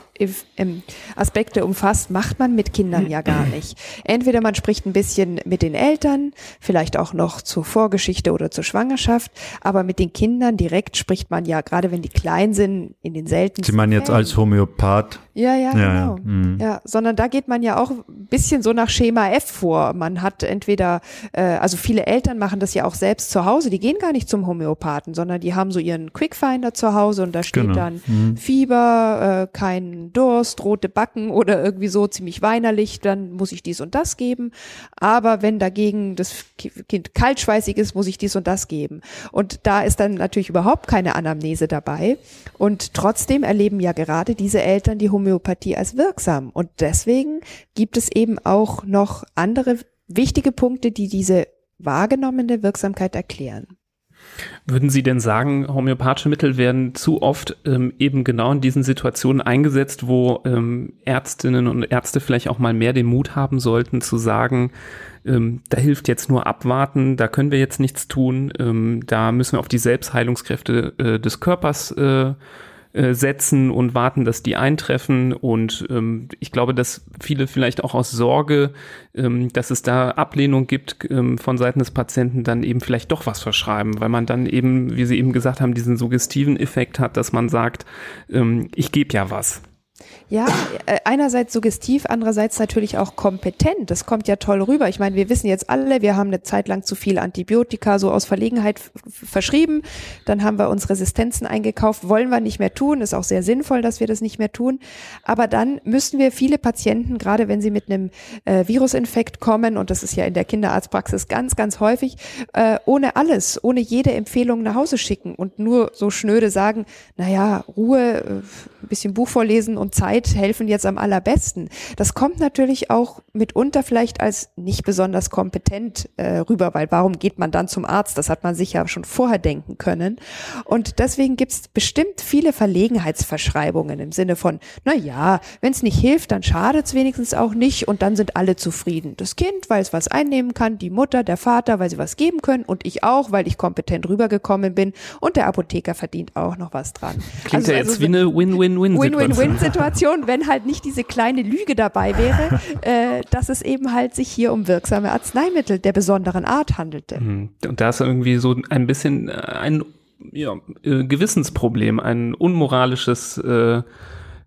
ähm, Aspekte umfasst, macht man mit Kindern ja gar nicht. Entweder man spricht ein bisschen mit den Eltern, vielleicht auch noch zur Vorgeschichte oder zur Schwangerschaft, aber mit den Kindern direkt spricht man ja, gerade wenn die klein sind, in den seltensten Sie meinen jetzt als Homöopath? Ja, ja, ja genau. Ja, mhm. ja, sondern da geht man ja auch ein bisschen so nach Schema F vor. Man hat entweder, äh, also viele Eltern machen das ja auch selbst zu Hause, die gehen gar nicht zum Homöopathen, sondern die haben so ihren Quickfinder zu Hause und da steht genau. dann mhm. Fieber, äh, kein Durst, rote Backen oder irgendwie so ziemlich weinerlich, dann muss ich dies und das geben. Aber wenn dagegen das Kind kaltschweißig ist, muss ich dies und das geben. Und da ist dann natürlich überhaupt keine Anamnese dabei. Und trotzdem erleben ja gerade diese Eltern die Homöopathie als wirksam. Und deswegen gibt es eben auch noch andere wichtige Punkte, die diese wahrgenommene Wirksamkeit erklären. Würden Sie denn sagen, homöopathische Mittel werden zu oft ähm, eben genau in diesen Situationen eingesetzt, wo ähm, Ärztinnen und Ärzte vielleicht auch mal mehr den Mut haben sollten zu sagen, ähm, da hilft jetzt nur abwarten, da können wir jetzt nichts tun, ähm, da müssen wir auf die Selbstheilungskräfte äh, des Körpers äh, äh, setzen und warten, dass die eintreffen. Und ähm, ich glaube, dass viele vielleicht auch aus Sorge, ähm, dass es da Ablehnung gibt ähm, von Seiten des Patienten, dann eben vielleicht doch was verschreiben, weil man dann eben, wie Sie eben gesagt haben, diesen suggestiven Effekt hat, dass man sagt, ähm, ich gebe ja was. Ja, äh, einerseits suggestiv, andererseits natürlich auch kompetent. Das kommt ja toll rüber. Ich meine, wir wissen jetzt alle, wir haben eine Zeit lang zu viel Antibiotika so aus Verlegenheit verschrieben. Dann haben wir uns Resistenzen eingekauft. Wollen wir nicht mehr tun. Ist auch sehr sinnvoll, dass wir das nicht mehr tun. Aber dann müssen wir viele Patienten, gerade wenn sie mit einem äh, Virusinfekt kommen, und das ist ja in der Kinderarztpraxis ganz, ganz häufig, äh, ohne alles, ohne jede Empfehlung nach Hause schicken und nur so schnöde sagen, naja, Ruhe, äh, ein bisschen Buch vorlesen und Zeit helfen jetzt am allerbesten. Das kommt natürlich auch mitunter vielleicht als nicht besonders kompetent äh, rüber, weil warum geht man dann zum Arzt? Das hat man sich ja schon vorher denken können. Und deswegen gibt es bestimmt viele Verlegenheitsverschreibungen im Sinne von, na ja, wenn es nicht hilft, dann schadet es wenigstens auch nicht und dann sind alle zufrieden. Das Kind, weil es was einnehmen kann, die Mutter, der Vater, weil sie was geben können und ich auch, weil ich kompetent rübergekommen bin und der Apotheker verdient auch noch was dran. Klingt also, ja jetzt also wie eine Win-Win-Win-Situation. Win-Win-Win-Situation Situation, wenn halt nicht diese kleine Lüge dabei wäre, äh, dass es eben halt sich hier um wirksame Arzneimittel der besonderen Art handelte. Mhm. Und da ist irgendwie so ein bisschen ein ja, äh, Gewissensproblem, ein unmoralisches äh,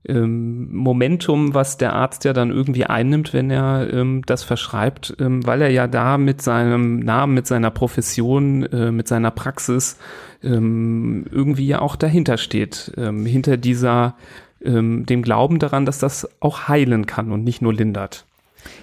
ähm, Momentum, was der Arzt ja dann irgendwie einnimmt, wenn er ähm, das verschreibt, ähm, weil er ja da mit seinem Namen, mit seiner Profession, äh, mit seiner Praxis ähm, irgendwie ja auch dahinter steht, ähm, hinter dieser ähm, dem Glauben daran, dass das auch heilen kann und nicht nur lindert.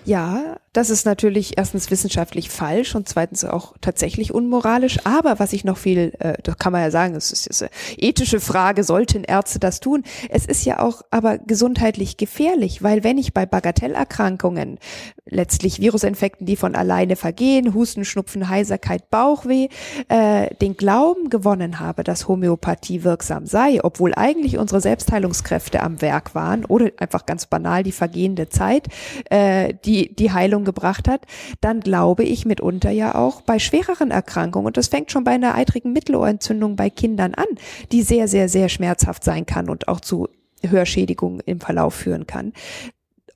Ja, das ist natürlich erstens wissenschaftlich falsch und zweitens auch tatsächlich unmoralisch. Aber was ich noch viel, äh, das kann man ja sagen, es ist eine ethische Frage, sollten Ärzte das tun? Es ist ja auch aber gesundheitlich gefährlich, weil wenn ich bei Bagatellerkrankungen, letztlich Virusinfekten, die von alleine vergehen, Husten, Schnupfen, Heiserkeit, Bauchweh, äh, den Glauben gewonnen habe, dass Homöopathie wirksam sei, obwohl eigentlich unsere Selbstheilungskräfte am Werk waren oder einfach ganz banal die vergehende Zeit, äh, die die Heilung gebracht hat, dann glaube ich mitunter ja auch bei schwereren Erkrankungen, und das fängt schon bei einer eitrigen Mittelohrentzündung bei Kindern an, die sehr, sehr, sehr schmerzhaft sein kann und auch zu Hörschädigungen im Verlauf führen kann.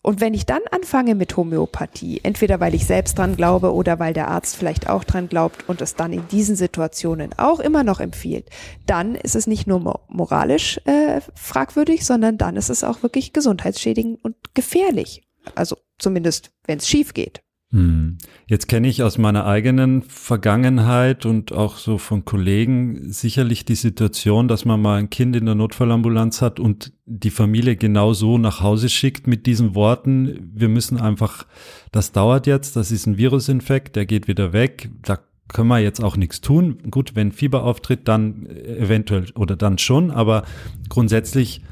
Und wenn ich dann anfange mit Homöopathie, entweder weil ich selbst dran glaube oder weil der Arzt vielleicht auch dran glaubt und es dann in diesen Situationen auch immer noch empfiehlt, dann ist es nicht nur moralisch äh, fragwürdig, sondern dann ist es auch wirklich gesundheitsschädigend und gefährlich. Also zumindest, wenn es schief geht. Hm. Jetzt kenne ich aus meiner eigenen Vergangenheit und auch so von Kollegen sicherlich die Situation, dass man mal ein Kind in der Notfallambulanz hat und die Familie genau so nach Hause schickt mit diesen Worten, wir müssen einfach, das dauert jetzt, das ist ein Virusinfekt, der geht wieder weg, da können wir jetzt auch nichts tun. Gut, wenn Fieber auftritt, dann eventuell oder dann schon, aber grundsätzlich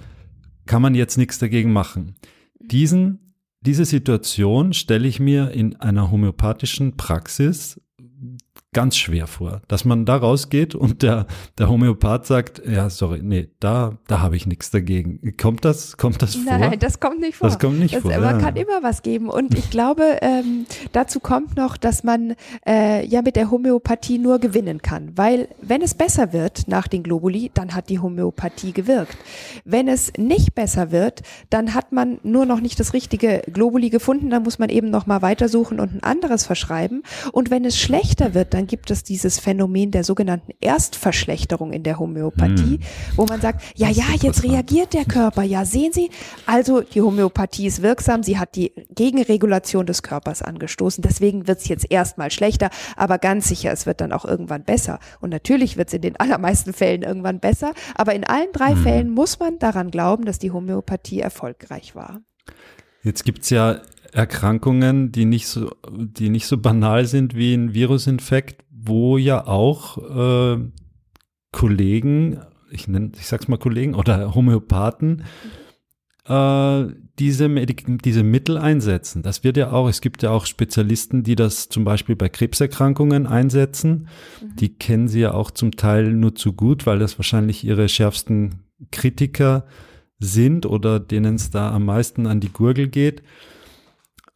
kann man jetzt nichts dagegen machen. Diesen diese Situation stelle ich mir in einer homöopathischen Praxis ganz schwer vor, dass man da rausgeht und der, der Homöopath sagt, ja, sorry, nee, da, da habe ich nichts dagegen. Kommt das, kommt das vor? Nein, das kommt nicht vor. Das kommt nicht das, vor. Man ja. kann immer was geben. Und ich glaube, ähm, dazu kommt noch, dass man äh, ja mit der Homöopathie nur gewinnen kann. Weil wenn es besser wird nach den Globuli, dann hat die Homöopathie gewirkt. Wenn es nicht besser wird, dann hat man nur noch nicht das richtige Globuli gefunden, dann muss man eben noch mal weitersuchen und ein anderes verschreiben. Und wenn es schlechter wird, dann gibt es dieses Phänomen der sogenannten Erstverschlechterung in der Homöopathie, hm. wo man sagt, ja, ja, jetzt reagiert der Körper. Ja, sehen Sie, also die Homöopathie ist wirksam, sie hat die Gegenregulation des Körpers angestoßen. Deswegen wird es jetzt erstmal schlechter, aber ganz sicher, es wird dann auch irgendwann besser. Und natürlich wird es in den allermeisten Fällen irgendwann besser, aber in allen drei hm. Fällen muss man daran glauben, dass die Homöopathie erfolgreich war. Jetzt gibt's ja Erkrankungen, die nicht so, die nicht so banal sind wie ein Virusinfekt, wo ja auch äh, Kollegen, ich nenne, ich sag's mal Kollegen oder Homöopathen, äh, diese, Medik diese Mittel einsetzen. Das wird ja auch, es gibt ja auch Spezialisten, die das zum Beispiel bei Krebserkrankungen einsetzen. Mhm. Die kennen sie ja auch zum Teil nur zu gut, weil das wahrscheinlich ihre schärfsten Kritiker sind oder denen es da am meisten an die Gurgel geht.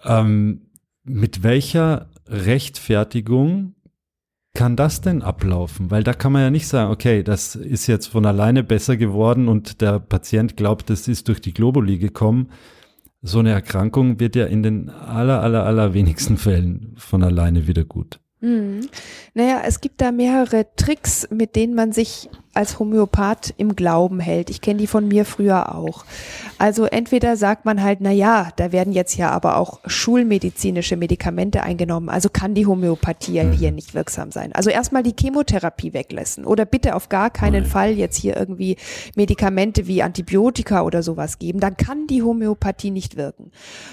Ähm, mit welcher Rechtfertigung kann das denn ablaufen? Weil da kann man ja nicht sagen, okay, das ist jetzt von alleine besser geworden und der Patient glaubt, das ist durch die Globuli gekommen. So eine Erkrankung wird ja in den aller, aller, aller wenigsten Fällen von alleine wieder gut. Mhm. Naja, es gibt da mehrere Tricks, mit denen man sich als Homöopath im Glauben hält. Ich kenne die von mir früher auch. Also entweder sagt man halt, na ja, da werden jetzt ja aber auch schulmedizinische Medikamente eingenommen, also kann die Homöopathie ja hier mhm. nicht wirksam sein. Also erstmal die Chemotherapie weglassen oder bitte auf gar keinen Fall jetzt hier irgendwie Medikamente wie Antibiotika oder sowas geben, dann kann die Homöopathie nicht wirken.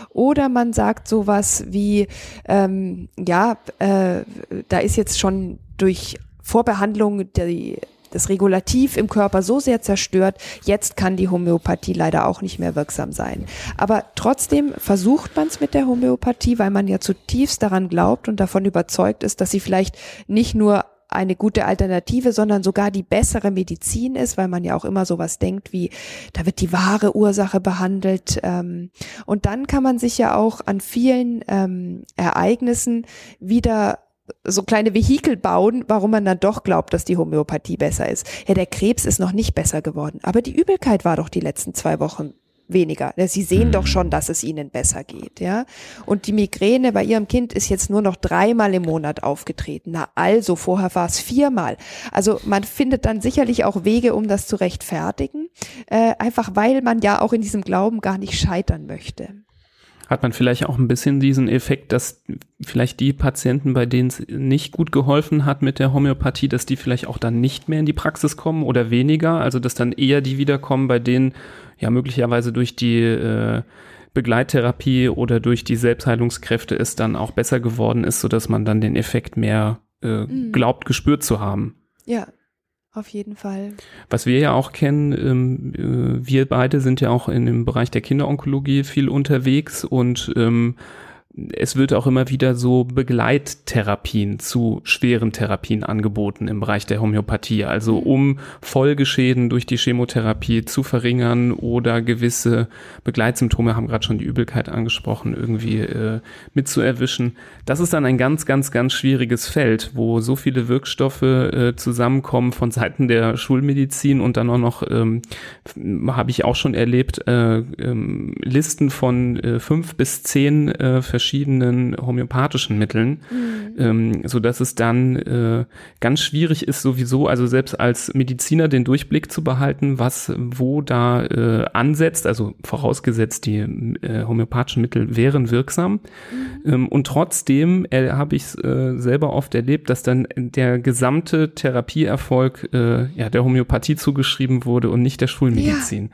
Oder man sagt sowas wie, ähm, ja, äh, da ist jetzt schon durch Vorbehandlung die das Regulativ im Körper so sehr zerstört, jetzt kann die Homöopathie leider auch nicht mehr wirksam sein. Aber trotzdem versucht man es mit der Homöopathie, weil man ja zutiefst daran glaubt und davon überzeugt ist, dass sie vielleicht nicht nur eine gute Alternative, sondern sogar die bessere Medizin ist, weil man ja auch immer sowas denkt wie, da wird die wahre Ursache behandelt. Ähm, und dann kann man sich ja auch an vielen ähm, Ereignissen wieder so kleine Vehikel bauen, warum man dann doch glaubt, dass die Homöopathie besser ist. Ja, der Krebs ist noch nicht besser geworden, aber die Übelkeit war doch die letzten zwei Wochen weniger. Sie sehen doch schon, dass es ihnen besser geht, ja. Und die Migräne bei ihrem Kind ist jetzt nur noch dreimal im Monat aufgetreten. Na also, vorher war es viermal. Also man findet dann sicherlich auch Wege, um das zu rechtfertigen, äh, einfach weil man ja auch in diesem Glauben gar nicht scheitern möchte hat man vielleicht auch ein bisschen diesen Effekt, dass vielleicht die Patienten, bei denen es nicht gut geholfen hat mit der Homöopathie, dass die vielleicht auch dann nicht mehr in die Praxis kommen oder weniger, also dass dann eher die wiederkommen, bei denen ja möglicherweise durch die äh, Begleittherapie oder durch die Selbstheilungskräfte es dann auch besser geworden ist, sodass man dann den Effekt mehr äh, mhm. glaubt, gespürt zu haben. Ja, auf jeden Fall. Was wir ja auch kennen, ähm, äh, wir beide sind ja auch in dem Bereich der Kinderonkologie viel unterwegs und ähm, es wird auch immer wieder so Begleittherapien zu schweren Therapien angeboten im Bereich der Homöopathie. Also mhm. um Folgeschäden durch die Chemotherapie zu verringern oder gewisse Begleitsymptome, haben gerade schon die Übelkeit angesprochen, irgendwie äh, mitzuerwischen. Das ist dann ein ganz, ganz, ganz schwieriges Feld, wo so viele Wirkstoffe äh, zusammenkommen von Seiten der Schulmedizin und dann auch noch, ähm, habe ich auch schon erlebt, äh, ähm, Listen von äh, fünf bis zehn äh, verschiedenen verschiedenen homöopathischen Mitteln, mhm. ähm, so dass es dann äh, ganz schwierig ist sowieso, also selbst als Mediziner den Durchblick zu behalten, was wo da äh, ansetzt, also vorausgesetzt die äh, homöopathischen Mittel wären wirksam mhm. ähm, und trotzdem äh, habe ich äh, selber oft erlebt, dass dann der gesamte Therapieerfolg äh, ja der Homöopathie zugeschrieben wurde und nicht der Schulmedizin. Ja.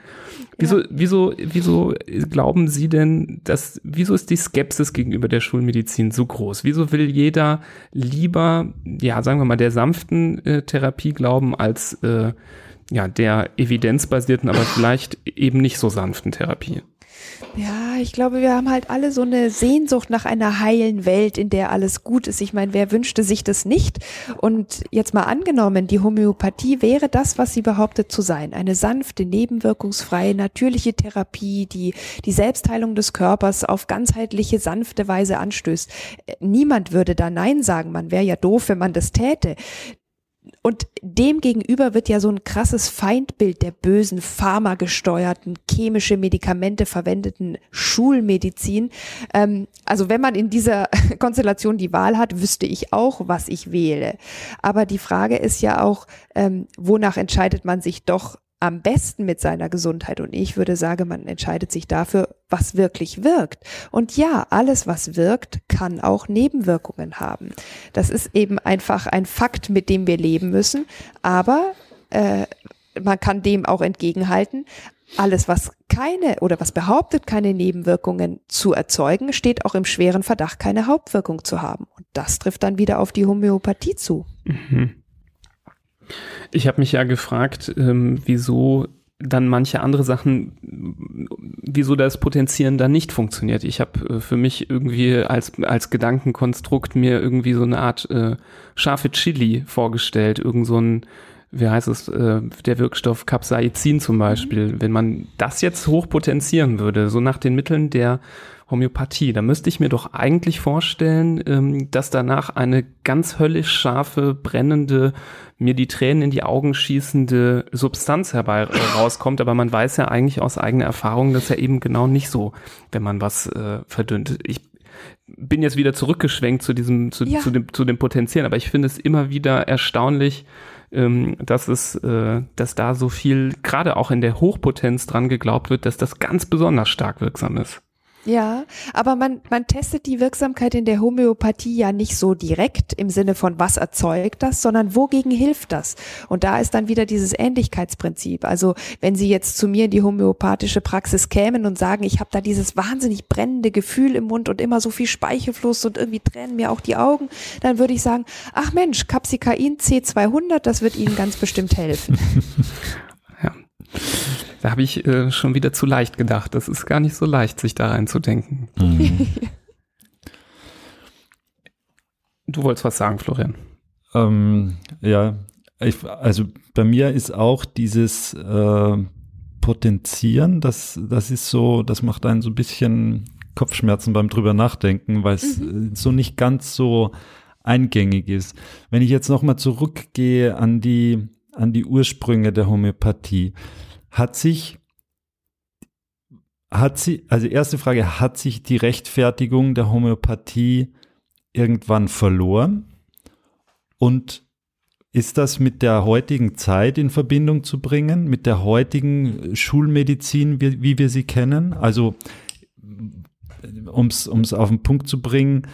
Wieso, ja. wieso, wieso glauben Sie denn, dass, wieso ist die Skepsis gegenüber der Schulmedizin so groß? Wieso will jeder lieber, ja, sagen wir mal, der sanften äh, Therapie glauben als äh, ja, der evidenzbasierten, aber vielleicht eben nicht so sanften Therapie? Ja, ich glaube, wir haben halt alle so eine Sehnsucht nach einer heilen Welt, in der alles gut ist. Ich meine, wer wünschte sich das nicht? Und jetzt mal angenommen, die Homöopathie wäre das, was sie behauptet zu sein. Eine sanfte, nebenwirkungsfreie, natürliche Therapie, die die Selbstheilung des Körpers auf ganzheitliche, sanfte Weise anstößt. Niemand würde da Nein sagen. Man wäre ja doof, wenn man das täte. Und dem gegenüber wird ja so ein krasses Feindbild der bösen, pharmagesteuerten, chemische Medikamente verwendeten Schulmedizin. Ähm, also wenn man in dieser Konstellation die Wahl hat, wüsste ich auch, was ich wähle. Aber die Frage ist ja auch, ähm, wonach entscheidet man sich doch am besten mit seiner Gesundheit. Und ich würde sagen, man entscheidet sich dafür, was wirklich wirkt. Und ja, alles, was wirkt, kann auch Nebenwirkungen haben. Das ist eben einfach ein Fakt, mit dem wir leben müssen. Aber äh, man kann dem auch entgegenhalten. Alles, was keine oder was behauptet, keine Nebenwirkungen zu erzeugen, steht auch im schweren Verdacht, keine Hauptwirkung zu haben. Und das trifft dann wieder auf die Homöopathie zu. Mhm. Ich habe mich ja gefragt, ähm, wieso dann manche andere Sachen, wieso das Potenzieren dann nicht funktioniert. Ich habe äh, für mich irgendwie als, als Gedankenkonstrukt mir irgendwie so eine Art äh, scharfe Chili vorgestellt, irgend so ein wie heißt es, äh, der Wirkstoff Capsaicin zum Beispiel, mhm. wenn man das jetzt hochpotenzieren würde, so nach den Mitteln der Homöopathie, da müsste ich mir doch eigentlich vorstellen, ähm, dass danach eine ganz höllisch scharfe, brennende, mir die Tränen in die Augen schießende Substanz herbei äh, rauskommt, aber man weiß ja eigentlich aus eigener Erfahrung, dass ja eben genau nicht so, wenn man was äh, verdünnt. Ich bin jetzt wieder zurückgeschwenkt zu diesem, zu, ja. zu, dem, zu dem Potenzieren, aber ich finde es immer wieder erstaunlich, ähm, dass es, äh, dass da so viel, gerade auch in der Hochpotenz dran geglaubt wird, dass das ganz besonders stark wirksam ist. Ja, aber man, man testet die Wirksamkeit in der Homöopathie ja nicht so direkt im Sinne von, was erzeugt das, sondern wogegen hilft das? Und da ist dann wieder dieses Ähnlichkeitsprinzip. Also wenn Sie jetzt zu mir in die homöopathische Praxis kämen und sagen, ich habe da dieses wahnsinnig brennende Gefühl im Mund und immer so viel Speichelfluss und irgendwie tränen mir auch die Augen, dann würde ich sagen, ach Mensch, Capsicain C200, das wird Ihnen ganz bestimmt helfen. ja. Da habe ich äh, schon wieder zu leicht gedacht. Das ist gar nicht so leicht, sich da reinzudenken. Mhm. du wolltest was sagen, Florian. Ähm, ja, ich, also bei mir ist auch dieses äh, Potenzieren, das, das ist so, das macht einen so ein bisschen Kopfschmerzen beim drüber nachdenken, weil es mhm. so nicht ganz so eingängig ist. Wenn ich jetzt nochmal zurückgehe an die, an die Ursprünge der Homöopathie, hat sich, hat sie, also erste Frage, hat sich die Rechtfertigung der Homöopathie irgendwann verloren? Und ist das mit der heutigen Zeit in Verbindung zu bringen, mit der heutigen Schulmedizin, wie, wie wir sie kennen? Also, um es auf den Punkt zu bringen,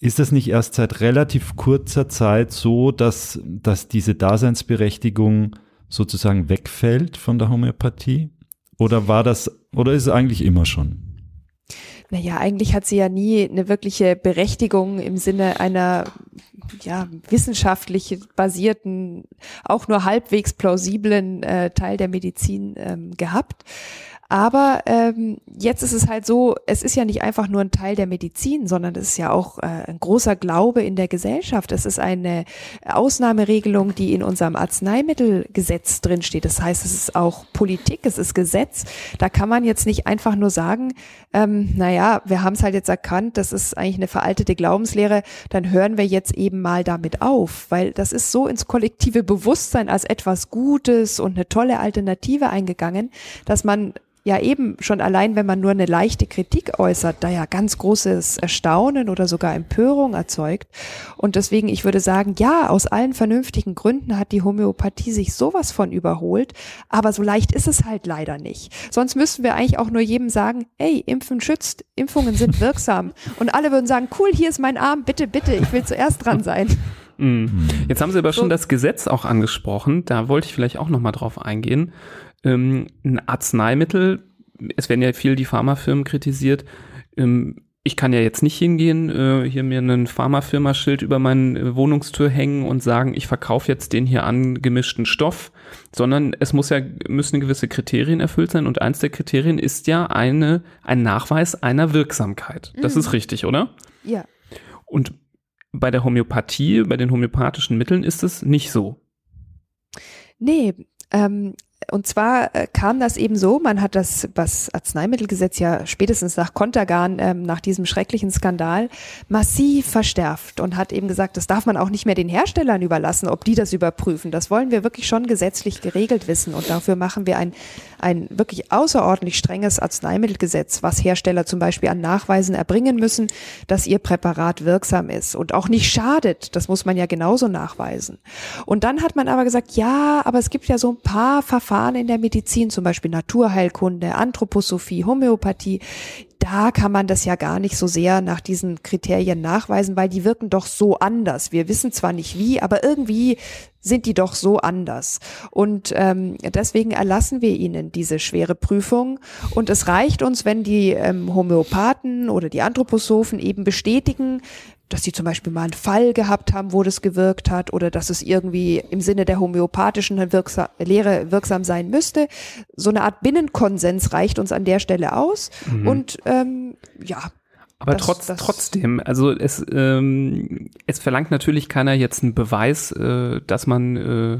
ist es nicht erst seit relativ kurzer Zeit so, dass, dass diese Daseinsberechtigung sozusagen wegfällt von der Homöopathie? Oder war das, oder ist es eigentlich immer schon? Naja, eigentlich hat sie ja nie eine wirkliche Berechtigung im Sinne einer ja, wissenschaftlich basierten, auch nur halbwegs plausiblen äh, Teil der Medizin ähm, gehabt. Aber ähm, jetzt ist es halt so, es ist ja nicht einfach nur ein Teil der Medizin, sondern es ist ja auch äh, ein großer Glaube in der Gesellschaft. Es ist eine Ausnahmeregelung, die in unserem Arzneimittelgesetz drinsteht. Das heißt, es ist auch Politik, es ist Gesetz. Da kann man jetzt nicht einfach nur sagen, ähm, naja, wir haben es halt jetzt erkannt, das ist eigentlich eine veraltete Glaubenslehre, dann hören wir jetzt eben mal damit auf, weil das ist so ins kollektive Bewusstsein als etwas Gutes und eine tolle Alternative eingegangen, dass man ja eben schon allein, wenn man nur eine leichte Kritik äußert, da ja ganz großes Erstaunen oder sogar Empörung erzeugt. Und deswegen, ich würde sagen, ja, aus allen vernünftigen Gründen hat die Homöopathie sich sowas von überholt, aber so leicht ist es halt leider nicht. Sonst müssten wir eigentlich auch nur jedem sagen, ey, Impfen schützt, Impfungen sind wirksam. Und alle würden sagen, cool, hier ist mein Arm, bitte, bitte, ich will zuerst dran sein. Mhm. Jetzt haben Sie aber schon das Gesetz auch angesprochen. Da wollte ich vielleicht auch nochmal drauf eingehen. Ähm, ein Arzneimittel, es werden ja viel die Pharmafirmen kritisiert. Ähm, ich kann ja jetzt nicht hingehen, äh, hier mir ein Pharmafirma-Schild über meine Wohnungstür hängen und sagen, ich verkaufe jetzt den hier angemischten Stoff, sondern es muss ja, müssen gewisse Kriterien erfüllt sein und eins der Kriterien ist ja eine, ein Nachweis einer Wirksamkeit. Das mhm. ist richtig, oder? Ja. Und bei der Homöopathie, bei den homöopathischen Mitteln ist es nicht so. Nee, ähm, und zwar äh, kam das eben so, man hat das, was Arzneimittelgesetz ja spätestens nach Kontergan, ähm, nach diesem schrecklichen Skandal, massiv verstärkt und hat eben gesagt, das darf man auch nicht mehr den Herstellern überlassen, ob die das überprüfen. Das wollen wir wirklich schon gesetzlich geregelt wissen und dafür machen wir ein, ein wirklich außerordentlich strenges Arzneimittelgesetz, was Hersteller zum Beispiel an Nachweisen erbringen müssen, dass ihr Präparat wirksam ist und auch nicht schadet. Das muss man ja genauso nachweisen. Und dann hat man aber gesagt, ja, aber es gibt ja so ein paar Verfahren, Verfahren in der Medizin, zum Beispiel Naturheilkunde, Anthroposophie, Homöopathie, da kann man das ja gar nicht so sehr nach diesen Kriterien nachweisen, weil die wirken doch so anders. Wir wissen zwar nicht wie, aber irgendwie sind die doch so anders. Und ähm, deswegen erlassen wir ihnen diese schwere Prüfung. Und es reicht uns, wenn die ähm, Homöopathen oder die Anthroposophen eben bestätigen, dass sie zum Beispiel mal einen Fall gehabt haben, wo das gewirkt hat oder dass es irgendwie im Sinne der homöopathischen Wirksam Lehre wirksam sein müsste. So eine Art Binnenkonsens reicht uns an der Stelle aus. Mhm. Und ähm, ja. Aber das, trotz, das trotzdem, also es, ähm, es verlangt natürlich keiner jetzt einen Beweis, äh, dass man äh,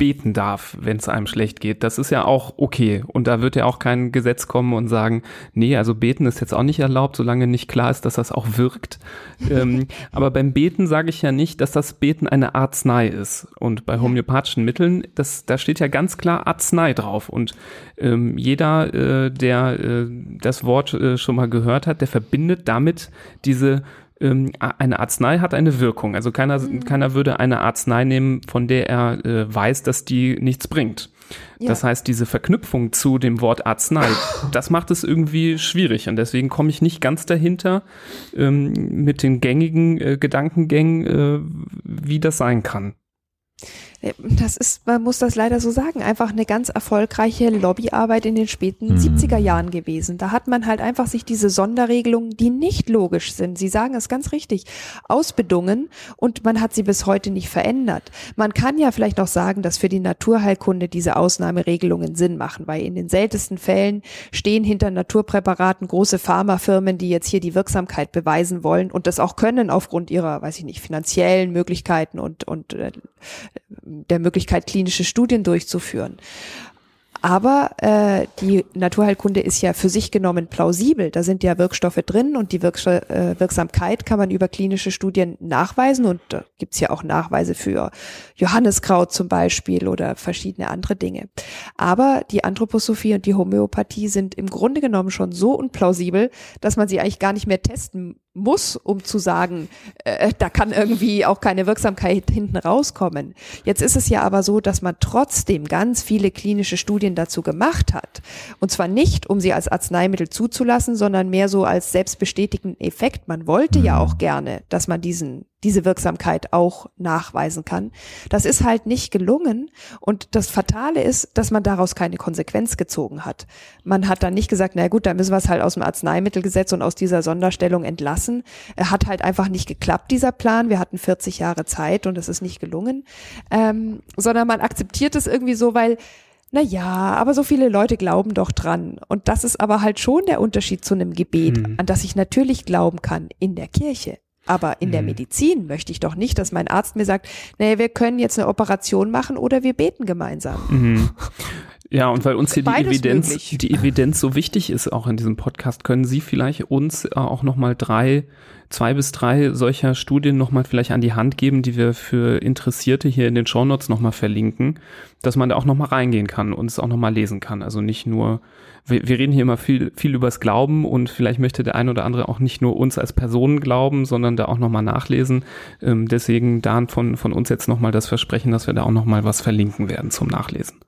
beten darf, wenn es einem schlecht geht. Das ist ja auch okay. Und da wird ja auch kein Gesetz kommen und sagen, nee, also beten ist jetzt auch nicht erlaubt, solange nicht klar ist, dass das auch wirkt. ähm, aber beim Beten sage ich ja nicht, dass das Beten eine Arznei ist. Und bei homöopathischen Mitteln, das, da steht ja ganz klar Arznei drauf. Und ähm, jeder, äh, der äh, das Wort äh, schon mal gehört hat, der verbindet damit diese ähm, eine Arznei hat eine Wirkung. Also keiner, mhm. keiner würde eine Arznei nehmen, von der er äh, weiß, dass die nichts bringt. Ja. Das heißt, diese Verknüpfung zu dem Wort Arznei, das macht es irgendwie schwierig. Und deswegen komme ich nicht ganz dahinter ähm, mit den gängigen äh, Gedankengängen, äh, wie das sein kann. Äh, das ist, man muss das leider so sagen, einfach eine ganz erfolgreiche Lobbyarbeit in den späten mhm. 70er Jahren gewesen. Da hat man halt einfach sich diese Sonderregelungen, die nicht logisch sind, Sie sagen es ganz richtig, ausbedungen und man hat sie bis heute nicht verändert. Man kann ja vielleicht noch sagen, dass für die Naturheilkunde diese Ausnahmeregelungen Sinn machen, weil in den seltensten Fällen stehen hinter Naturpräparaten große Pharmafirmen, die jetzt hier die Wirksamkeit beweisen wollen und das auch können aufgrund ihrer, weiß ich nicht, finanziellen Möglichkeiten und, und äh, der Möglichkeit, klinische Studien durchzuführen. Aber äh, die Naturheilkunde ist ja für sich genommen plausibel. Da sind ja Wirkstoffe drin und die Wirks äh, Wirksamkeit kann man über klinische Studien nachweisen. Und da gibt's ja auch Nachweise für Johanneskraut zum Beispiel oder verschiedene andere Dinge. Aber die Anthroposophie und die Homöopathie sind im Grunde genommen schon so unplausibel, dass man sie eigentlich gar nicht mehr testen muss, um zu sagen, äh, da kann irgendwie auch keine Wirksamkeit hinten rauskommen. Jetzt ist es ja aber so, dass man trotzdem ganz viele klinische Studien dazu gemacht hat. Und zwar nicht, um sie als Arzneimittel zuzulassen, sondern mehr so als selbstbestätigten Effekt. Man wollte ja auch gerne, dass man diesen diese Wirksamkeit auch nachweisen kann. Das ist halt nicht gelungen und das Fatale ist, dass man daraus keine Konsequenz gezogen hat. Man hat dann nicht gesagt, na gut, da müssen wir es halt aus dem Arzneimittelgesetz und aus dieser Sonderstellung entlassen. Er hat halt einfach nicht geklappt, dieser Plan. Wir hatten 40 Jahre Zeit und es ist nicht gelungen, ähm, sondern man akzeptiert es irgendwie so, weil na ja, aber so viele Leute glauben doch dran. Und das ist aber halt schon der Unterschied zu einem Gebet, mhm. an das ich natürlich glauben kann in der Kirche. Aber in mhm. der Medizin möchte ich doch nicht, dass mein Arzt mir sagt, nee, wir können jetzt eine Operation machen oder wir beten gemeinsam. Mhm. Ja, und weil uns hier die Evidenz, die Evidenz so wichtig ist, auch in diesem Podcast, können Sie vielleicht uns äh, auch nochmal drei, zwei bis drei solcher Studien nochmal vielleicht an die Hand geben, die wir für Interessierte hier in den Shownotes nochmal verlinken, dass man da auch nochmal reingehen kann und es auch nochmal lesen kann. Also nicht nur, wir, wir reden hier immer viel, viel übers Glauben und vielleicht möchte der ein oder andere auch nicht nur uns als Personen glauben, sondern da auch nochmal nachlesen. Ähm, deswegen da von, von uns jetzt nochmal das Versprechen, dass wir da auch nochmal was verlinken werden zum Nachlesen.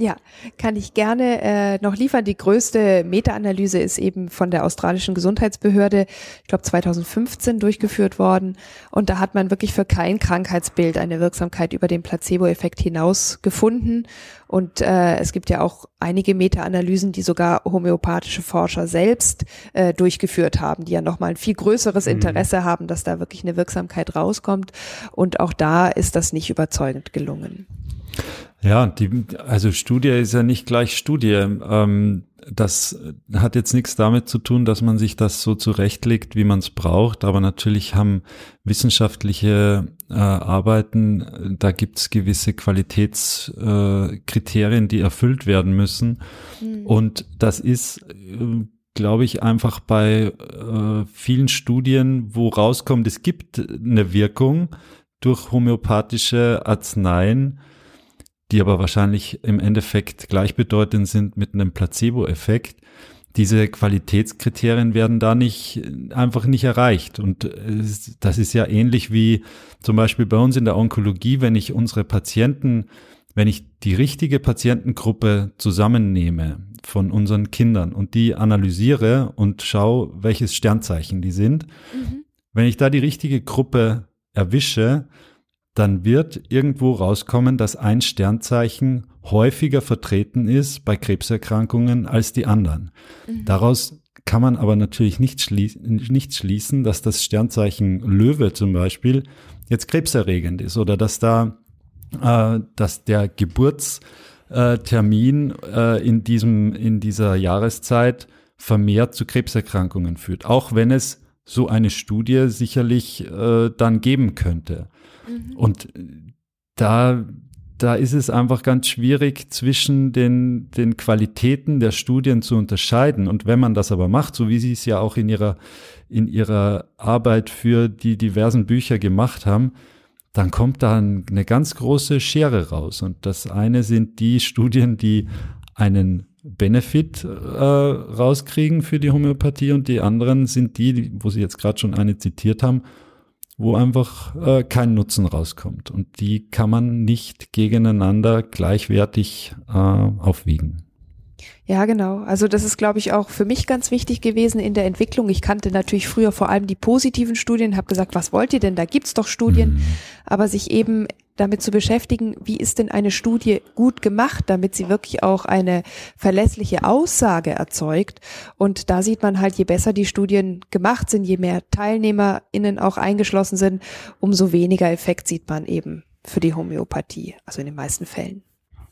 Ja, kann ich gerne äh, noch liefern. Die größte Meta-Analyse ist eben von der australischen Gesundheitsbehörde, ich glaube 2015 durchgeführt worden. Und da hat man wirklich für kein Krankheitsbild eine Wirksamkeit über den Placebo-Effekt hinaus gefunden. Und äh, es gibt ja auch einige Meta-Analysen, die sogar homöopathische Forscher selbst äh, durchgeführt haben, die ja nochmal ein viel größeres mhm. Interesse haben, dass da wirklich eine Wirksamkeit rauskommt. Und auch da ist das nicht überzeugend gelungen. Ja, die, also Studie ist ja nicht gleich Studie. Ähm, das hat jetzt nichts damit zu tun, dass man sich das so zurechtlegt, wie man es braucht. Aber natürlich haben wissenschaftliche äh, Arbeiten, da gibt es gewisse Qualitätskriterien, äh, die erfüllt werden müssen. Mhm. Und das ist, äh, glaube ich, einfach bei äh, vielen Studien, wo rauskommt, es gibt eine Wirkung durch homöopathische Arzneien die aber wahrscheinlich im Endeffekt gleichbedeutend sind mit einem Placebo-Effekt. Diese Qualitätskriterien werden da nicht einfach nicht erreicht. Und das ist ja ähnlich wie zum Beispiel bei uns in der Onkologie, wenn ich unsere Patienten, wenn ich die richtige Patientengruppe zusammennehme von unseren Kindern und die analysiere und schaue, welches Sternzeichen die sind, mhm. wenn ich da die richtige Gruppe erwische, dann wird irgendwo rauskommen, dass ein Sternzeichen häufiger vertreten ist bei Krebserkrankungen als die anderen. Mhm. Daraus kann man aber natürlich nicht, schließen, nicht schließen, dass das Sternzeichen Löwe zum Beispiel jetzt krebserregend ist oder dass da, äh, dass der Geburtstermin äh, in diesem, in dieser Jahreszeit vermehrt zu Krebserkrankungen führt. Auch wenn es so eine Studie sicherlich äh, dann geben könnte. Mhm. Und da, da ist es einfach ganz schwierig zwischen den, den Qualitäten der Studien zu unterscheiden. Und wenn man das aber macht, so wie Sie es ja auch in Ihrer, in Ihrer Arbeit für die diversen Bücher gemacht haben, dann kommt da eine ganz große Schere raus. Und das eine sind die Studien, die einen Benefit äh, rauskriegen für die Homöopathie und die anderen sind die, wo Sie jetzt gerade schon eine zitiert haben, wo einfach äh, kein Nutzen rauskommt. Und die kann man nicht gegeneinander gleichwertig äh, aufwiegen. Ja, genau. Also das ist, glaube ich, auch für mich ganz wichtig gewesen in der Entwicklung. Ich kannte natürlich früher vor allem die positiven Studien, habe gesagt, was wollt ihr denn? Da gibt's doch Studien. Mhm. Aber sich eben damit zu beschäftigen, wie ist denn eine Studie gut gemacht, damit sie wirklich auch eine verlässliche Aussage erzeugt. Und da sieht man halt, je besser die Studien gemacht sind, je mehr TeilnehmerInnen auch eingeschlossen sind, umso weniger Effekt sieht man eben für die Homöopathie, also in den meisten Fällen.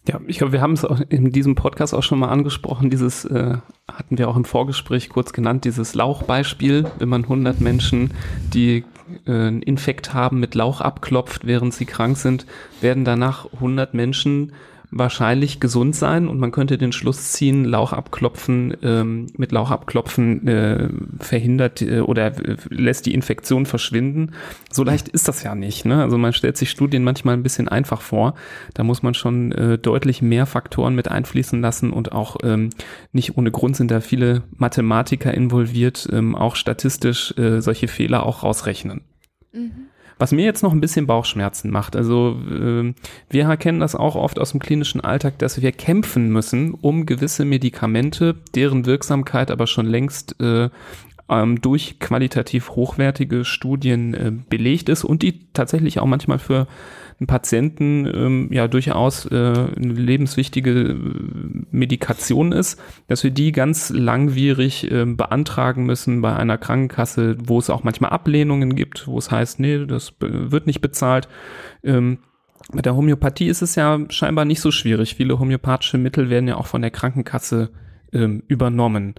Ja, ich glaube, wir haben es auch in diesem Podcast auch schon mal angesprochen. Dieses äh, hatten wir auch im Vorgespräch kurz genannt, dieses Lauchbeispiel, wenn man 100 Menschen, die einen Infekt haben, mit Lauch abklopft, während sie krank sind, werden danach 100 Menschen wahrscheinlich gesund sein und man könnte den Schluss ziehen, Lauch abklopfen, ähm, mit Lauch abklopfen äh, verhindert äh, oder äh, lässt die Infektion verschwinden. So leicht ist das ja nicht. Ne? Also man stellt sich Studien manchmal ein bisschen einfach vor. Da muss man schon äh, deutlich mehr Faktoren mit einfließen lassen und auch ähm, nicht ohne Grund sind da viele Mathematiker involviert, ähm, auch statistisch äh, solche Fehler auch rausrechnen. Mhm. Was mir jetzt noch ein bisschen Bauchschmerzen macht, also äh, wir erkennen das auch oft aus dem klinischen Alltag, dass wir kämpfen müssen, um gewisse Medikamente, deren Wirksamkeit aber schon längst äh, ähm, durch qualitativ hochwertige Studien äh, belegt ist und die tatsächlich auch manchmal für einen Patienten ähm, ja durchaus äh, eine lebenswichtige äh, Medikation ist, dass wir die ganz langwierig äh, beantragen müssen bei einer Krankenkasse, wo es auch manchmal Ablehnungen gibt, wo es heißt, nee, das wird nicht bezahlt. Ähm, mit der Homöopathie ist es ja scheinbar nicht so schwierig. Viele homöopathische Mittel werden ja auch von der Krankenkasse ähm, übernommen.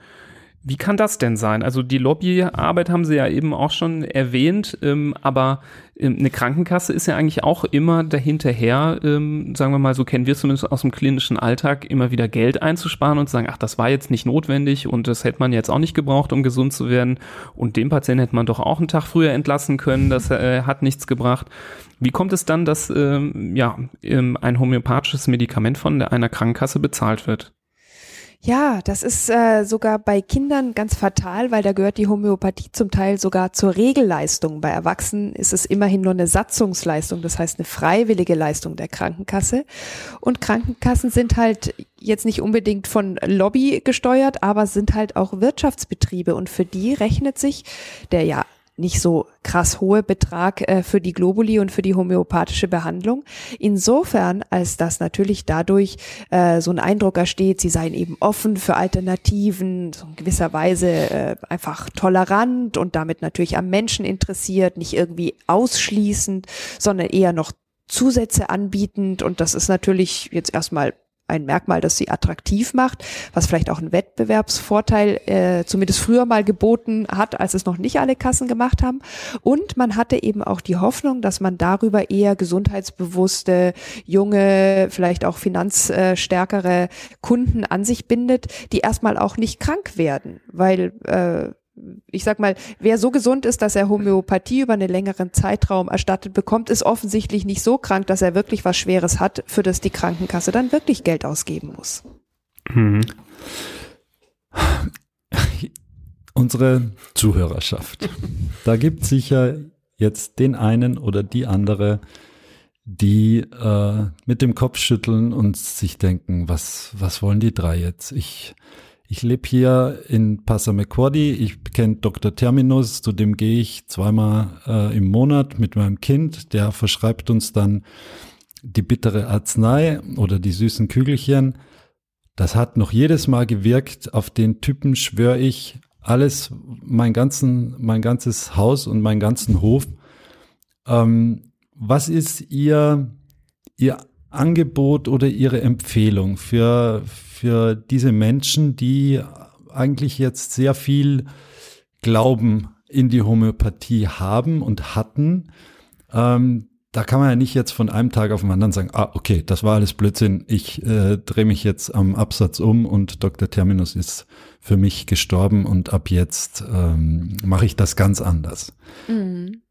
Wie kann das denn sein? Also die Lobbyarbeit haben Sie ja eben auch schon erwähnt, ähm, aber ähm, eine Krankenkasse ist ja eigentlich auch immer dahinterher, ähm, sagen wir mal, so kennen wir es zumindest aus dem klinischen Alltag, immer wieder Geld einzusparen und zu sagen, ach, das war jetzt nicht notwendig und das hätte man jetzt auch nicht gebraucht, um gesund zu werden. Und den Patienten hätte man doch auch einen Tag früher entlassen können, das äh, hat nichts gebracht. Wie kommt es dann, dass ähm, ja, ähm, ein homöopathisches Medikament von einer Krankenkasse bezahlt wird? Ja, das ist äh, sogar bei Kindern ganz fatal, weil da gehört die Homöopathie zum Teil sogar zur Regelleistung. Bei Erwachsenen ist es immerhin nur eine Satzungsleistung, das heißt eine freiwillige Leistung der Krankenkasse. Und Krankenkassen sind halt jetzt nicht unbedingt von Lobby gesteuert, aber sind halt auch Wirtschaftsbetriebe und für die rechnet sich der ja nicht so krass hohe Betrag äh, für die Globuli und für die homöopathische Behandlung. Insofern, als dass natürlich dadurch äh, so ein Eindruck entsteht, sie seien eben offen für Alternativen, so in gewisser Weise äh, einfach tolerant und damit natürlich am Menschen interessiert, nicht irgendwie ausschließend, sondern eher noch Zusätze anbietend. Und das ist natürlich jetzt erstmal ein Merkmal, das sie attraktiv macht, was vielleicht auch einen Wettbewerbsvorteil äh, zumindest früher mal geboten hat, als es noch nicht alle Kassen gemacht haben. Und man hatte eben auch die Hoffnung, dass man darüber eher gesundheitsbewusste, junge, vielleicht auch finanzstärkere Kunden an sich bindet, die erstmal auch nicht krank werden, weil äh, ich sag mal, wer so gesund ist, dass er Homöopathie über einen längeren Zeitraum erstattet bekommt, ist offensichtlich nicht so krank, dass er wirklich was Schweres hat, für das die Krankenkasse dann wirklich Geld ausgeben muss. Mhm. Unsere Zuhörerschaft. Da gibt es sicher jetzt den einen oder die andere, die äh, mit dem Kopf schütteln und sich denken, was, was wollen die drei jetzt? Ich ich lebe hier in Passamaquoddy. Ich kenne Dr. Terminus, zu dem gehe ich zweimal äh, im Monat mit meinem Kind. Der verschreibt uns dann die bittere Arznei oder die süßen Kügelchen. Das hat noch jedes Mal gewirkt. Auf den Typen schwöre ich alles, mein, ganzen, mein ganzes Haus und meinen ganzen Hof. Ähm, was ist Ihr, Ihr Angebot oder Ihre Empfehlung für, für diese Menschen, die eigentlich jetzt sehr viel Glauben in die Homöopathie haben und hatten. Ähm, da kann man ja nicht jetzt von einem Tag auf den anderen sagen, ah, okay, das war alles Blödsinn, ich äh, drehe mich jetzt am Absatz um und Dr. Terminus ist für mich gestorben und ab jetzt ähm, mache ich das ganz anders. Mhm.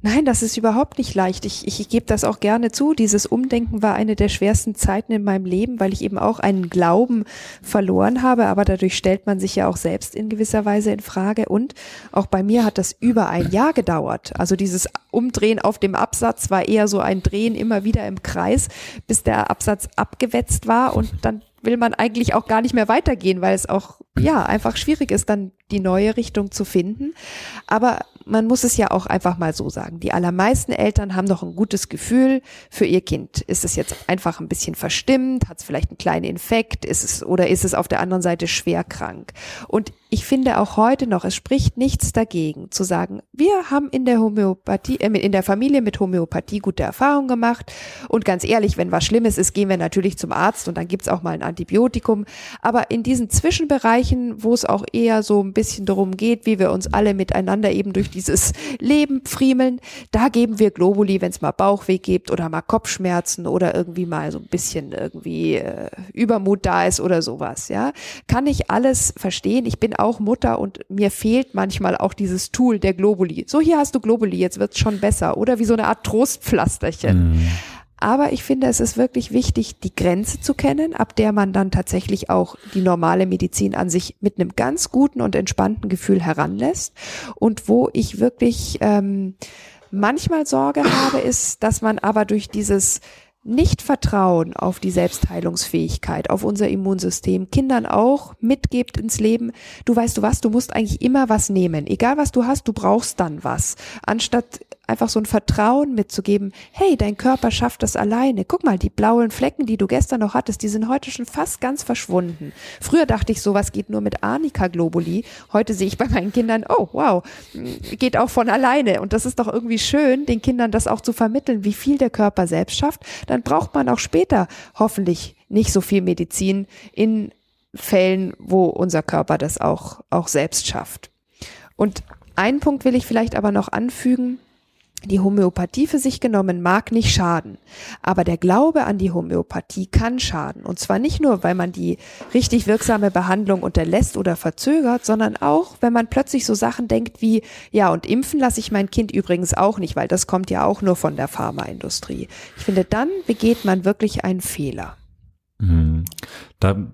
Nein, das ist überhaupt nicht leicht. Ich, ich, ich gebe das auch gerne zu. Dieses Umdenken war eine der schwersten Zeiten in meinem Leben, weil ich eben auch einen Glauben verloren habe. Aber dadurch stellt man sich ja auch selbst in gewisser Weise in Frage. Und auch bei mir hat das über ein Jahr gedauert. Also dieses Umdrehen auf dem Absatz war eher so ein Drehen immer wieder im Kreis, bis der Absatz abgewetzt war. Und dann will man eigentlich auch gar nicht mehr weitergehen, weil es auch ja einfach schwierig ist, dann die neue Richtung zu finden. Aber man muss es ja auch einfach mal so sagen. Die allermeisten Eltern haben doch ein gutes Gefühl für ihr Kind. Ist es jetzt einfach ein bisschen verstimmt? Hat es vielleicht einen kleinen Infekt? Ist es, oder ist es auf der anderen Seite schwer krank? Und ich finde auch heute noch, es spricht nichts dagegen zu sagen, wir haben in der Homöopathie, äh, in der Familie mit Homöopathie gute Erfahrungen gemacht. Und ganz ehrlich, wenn was Schlimmes ist, gehen wir natürlich zum Arzt und dann gibt's auch mal ein Antibiotikum. Aber in diesen Zwischenbereichen, wo es auch eher so ein bisschen darum geht, wie wir uns alle miteinander eben durch dieses Leben friemeln, da geben wir Globuli, wenn es mal Bauchweh gibt oder mal Kopfschmerzen oder irgendwie mal so ein bisschen irgendwie äh, Übermut da ist oder sowas. Ja, kann ich alles verstehen. Ich bin auch Mutter und mir fehlt manchmal auch dieses Tool der Globuli. So, hier hast du Globuli, jetzt wird's schon besser. Oder wie so eine Art Trostpflasterchen. Mhm. Aber ich finde, es ist wirklich wichtig, die Grenze zu kennen, ab der man dann tatsächlich auch die normale Medizin an sich mit einem ganz guten und entspannten Gefühl heranlässt. Und wo ich wirklich ähm, manchmal Sorge habe, ist, dass man aber durch dieses nicht Vertrauen auf die Selbstheilungsfähigkeit, auf unser Immunsystem, Kindern auch mitgibt ins Leben, du weißt du was, du musst eigentlich immer was nehmen. Egal was du hast, du brauchst dann was. Anstatt einfach so ein Vertrauen mitzugeben, hey, dein Körper schafft das alleine. Guck mal, die blauen Flecken, die du gestern noch hattest, die sind heute schon fast ganz verschwunden. Früher dachte ich, sowas geht nur mit Arnika-Globuli. Heute sehe ich bei meinen Kindern, oh, wow, geht auch von alleine. Und das ist doch irgendwie schön, den Kindern das auch zu vermitteln, wie viel der Körper selbst schafft. Dann braucht man auch später hoffentlich nicht so viel Medizin in Fällen, wo unser Körper das auch, auch selbst schafft. Und einen Punkt will ich vielleicht aber noch anfügen. Die Homöopathie für sich genommen mag nicht schaden, aber der Glaube an die Homöopathie kann schaden. Und zwar nicht nur, weil man die richtig wirksame Behandlung unterlässt oder verzögert, sondern auch, wenn man plötzlich so Sachen denkt wie, ja, und impfen lasse ich mein Kind übrigens auch nicht, weil das kommt ja auch nur von der Pharmaindustrie. Ich finde, dann begeht man wirklich einen Fehler. Mhm. Da